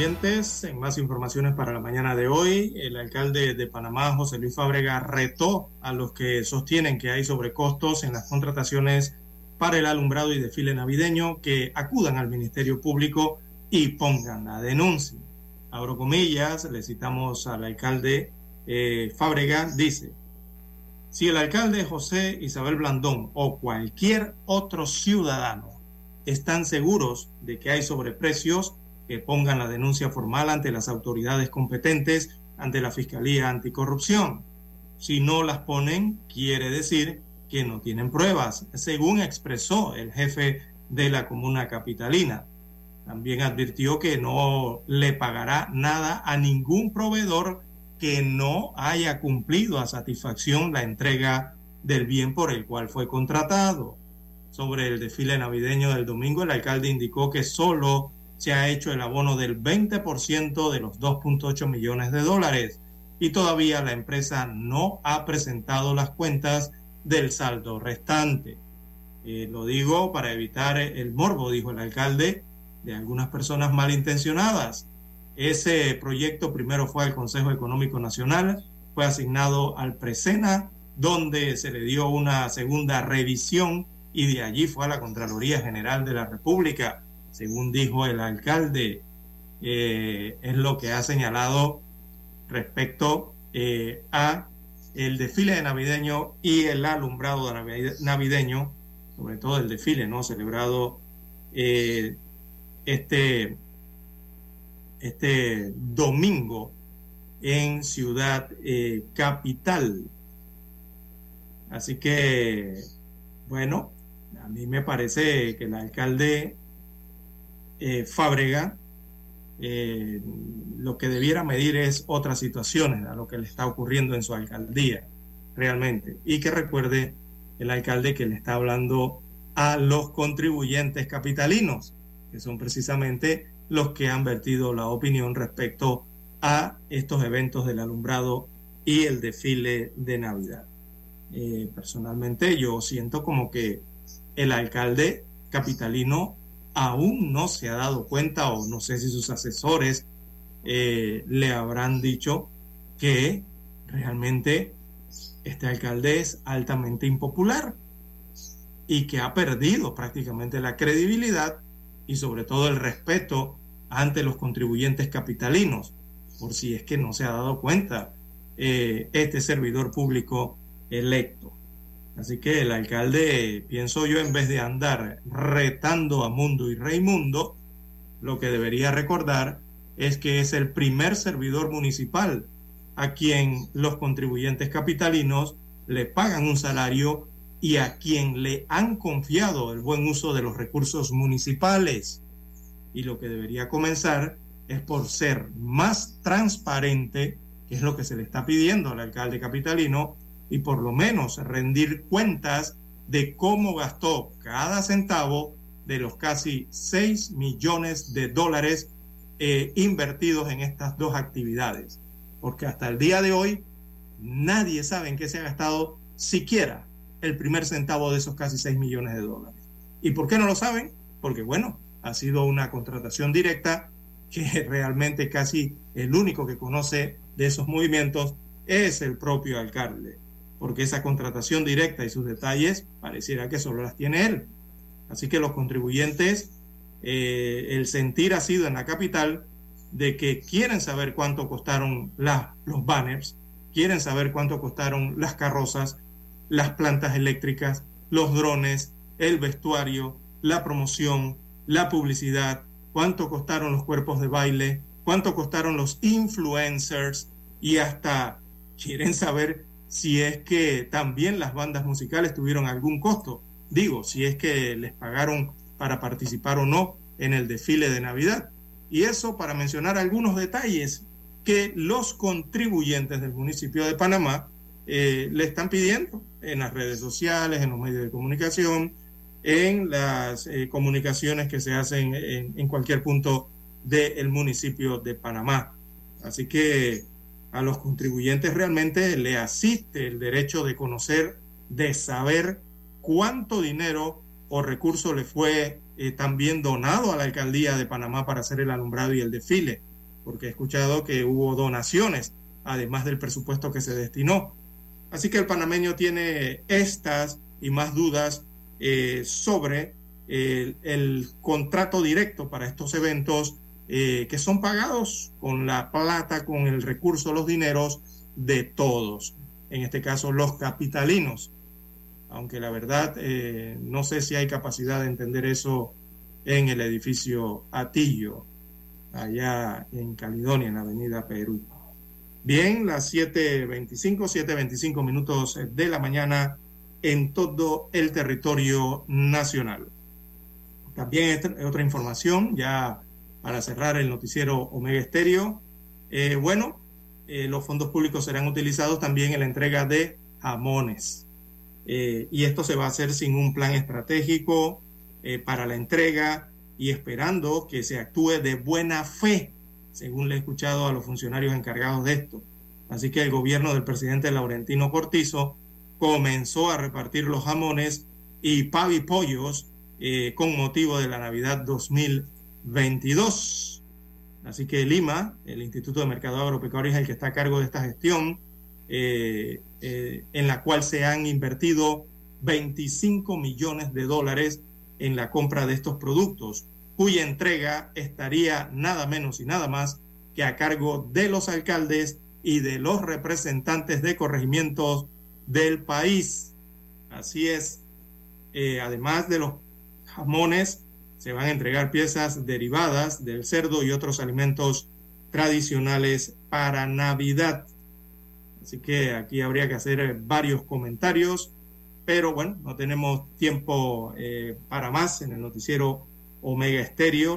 Speaker 2: En más informaciones para la mañana de hoy, el alcalde de Panamá, José Luis Fábrega, retó a los que sostienen que hay sobrecostos en las contrataciones para el alumbrado y desfile navideño que acudan al Ministerio Público y pongan la denuncia. Abro comillas, le citamos al alcalde eh, Fábrega, dice, si el alcalde José Isabel Blandón o cualquier otro ciudadano están seguros de que hay sobreprecios, que pongan la denuncia formal ante las autoridades competentes, ante la Fiscalía Anticorrupción. Si no las ponen, quiere decir que no tienen pruebas, según expresó el jefe de la comuna capitalina. También advirtió que no le pagará nada a ningún proveedor que no haya cumplido a satisfacción la entrega del bien por el cual fue contratado. Sobre el desfile navideño del domingo, el alcalde indicó que solo se ha hecho el abono del 20% de los 2.8 millones de dólares y todavía la empresa no ha presentado las cuentas del saldo restante. Eh, lo digo para evitar el morbo, dijo el alcalde, de algunas personas malintencionadas. Ese proyecto primero fue al Consejo Económico Nacional, fue asignado al Presena, donde se le dio una segunda revisión y de allí fue a la Contraloría General de la República, según dijo el alcalde. Eh, es lo que ha señalado respecto eh, a el desfile de navideño y el alumbrado de navi- navideño, sobre todo el desfile, ¿no? Celebrado eh, este, este domingo en Ciudad eh, Capital. Así que, bueno, a mí me parece que el alcalde eh, Fábrega eh, lo que debiera medir es otras situaciones a lo que le está ocurriendo en su alcaldía, realmente. Y que recuerde el alcalde que le está hablando a los contribuyentes capitalinos, que son precisamente los que han vertido la opinión respecto a estos eventos del alumbrado y el desfile de Navidad. Eh, personalmente yo siento como que el alcalde capitalino aún no se ha dado cuenta o no sé si sus asesores eh, le habrán dicho que realmente este alcalde es altamente impopular y que ha perdido prácticamente la credibilidad y sobre todo el respeto ante los contribuyentes capitalinos, por si es que no se ha dado cuenta eh, este servidor público electo. Así que el alcalde, pienso yo, en vez de andar retando a Mundo y Reymundo, lo que debería recordar es que es el primer servidor municipal a quien los contribuyentes capitalinos le pagan un salario y a quien le han confiado el buen uso de los recursos municipales. Y lo que debería comenzar es por ser más transparente, que es lo que se le está pidiendo al alcalde capitalino, y por lo menos rendir cuentas de cómo gastó cada centavo de los casi 6 millones de dólares eh, invertidos en estas dos actividades. Porque hasta el día de hoy nadie sabe en qué se ha gastado siquiera el primer centavo de esos casi 6 millones de dólares. ¿Y por qué no lo saben? Porque bueno, ha sido una contratación directa que realmente casi el único que conoce de esos movimientos es el propio alcalde porque esa contratación directa y sus detalles pareciera que solo las tiene él. Así que los contribuyentes, eh, el sentir ha sido en la capital de que quieren saber cuánto costaron los banners, quieren saber cuánto costaron las carrozas, las plantas eléctricas, los drones, el vestuario, la promoción, la publicidad, cuánto costaron los cuerpos de baile, cuánto costaron los influencers y hasta quieren saber si es que también las bandas musicales tuvieron algún costo. Digo, si es que les pagaron para participar o no en el desfile de Navidad. Y eso para mencionar algunos detalles que los contribuyentes del municipio de Panamá eh, le están pidiendo en las redes sociales, en los medios de comunicación, en las eh, comunicaciones que se hacen en, cualquier punto del municipio de Panamá. Así que a los contribuyentes realmente le asiste el derecho de conocer, de saber cuánto dinero o recurso le fue eh, también donado a la alcaldía de Panamá para hacer el alumbrado y el desfile, porque he escuchado que hubo donaciones, además del presupuesto que se destinó. Así que el panameño tiene estas y más dudas eh, sobre el, el contrato directo para estos eventos eh, que son pagados con la plata, con el recurso, los dineros de todos, en este caso los capitalinos. Aunque la verdad eh, no sé si hay capacidad de entender eso en el edificio Atillo, allá en Caledonia, en la avenida Perú. Bien, las 7.25, 7.25 minutos de la mañana en todo el territorio nacional. También otra información, ya para cerrar el noticiero Omega Estéreo. Eh, bueno, eh, los fondos públicos serán utilizados también en la entrega de jamones. Eh, y esto se va a hacer sin un plan estratégico para la entrega y esperando que se actúe de buena fe, según le he escuchado a los funcionarios encargados de esto. Así que el gobierno del presidente Laurentino Cortizo comenzó a repartir los jamones y pavipollos con motivo de la Navidad 2020 22. Así que Lima, el Instituto de Mercado Agropecuario, es el que está a cargo de esta gestión, eh, eh, en la cual se han invertido 25 millones de dólares en la compra de estos productos, cuya entrega estaría nada menos y nada más que a cargo de los alcaldes y de los representantes de corregimientos del país. Así es, eh, además de los jamones, se van a entregar piezas derivadas del cerdo y otros alimentos tradicionales para Navidad. Así que aquí habría que hacer varios comentarios, pero bueno, no tenemos tiempo eh, para más en el noticiero Omega Estéreo.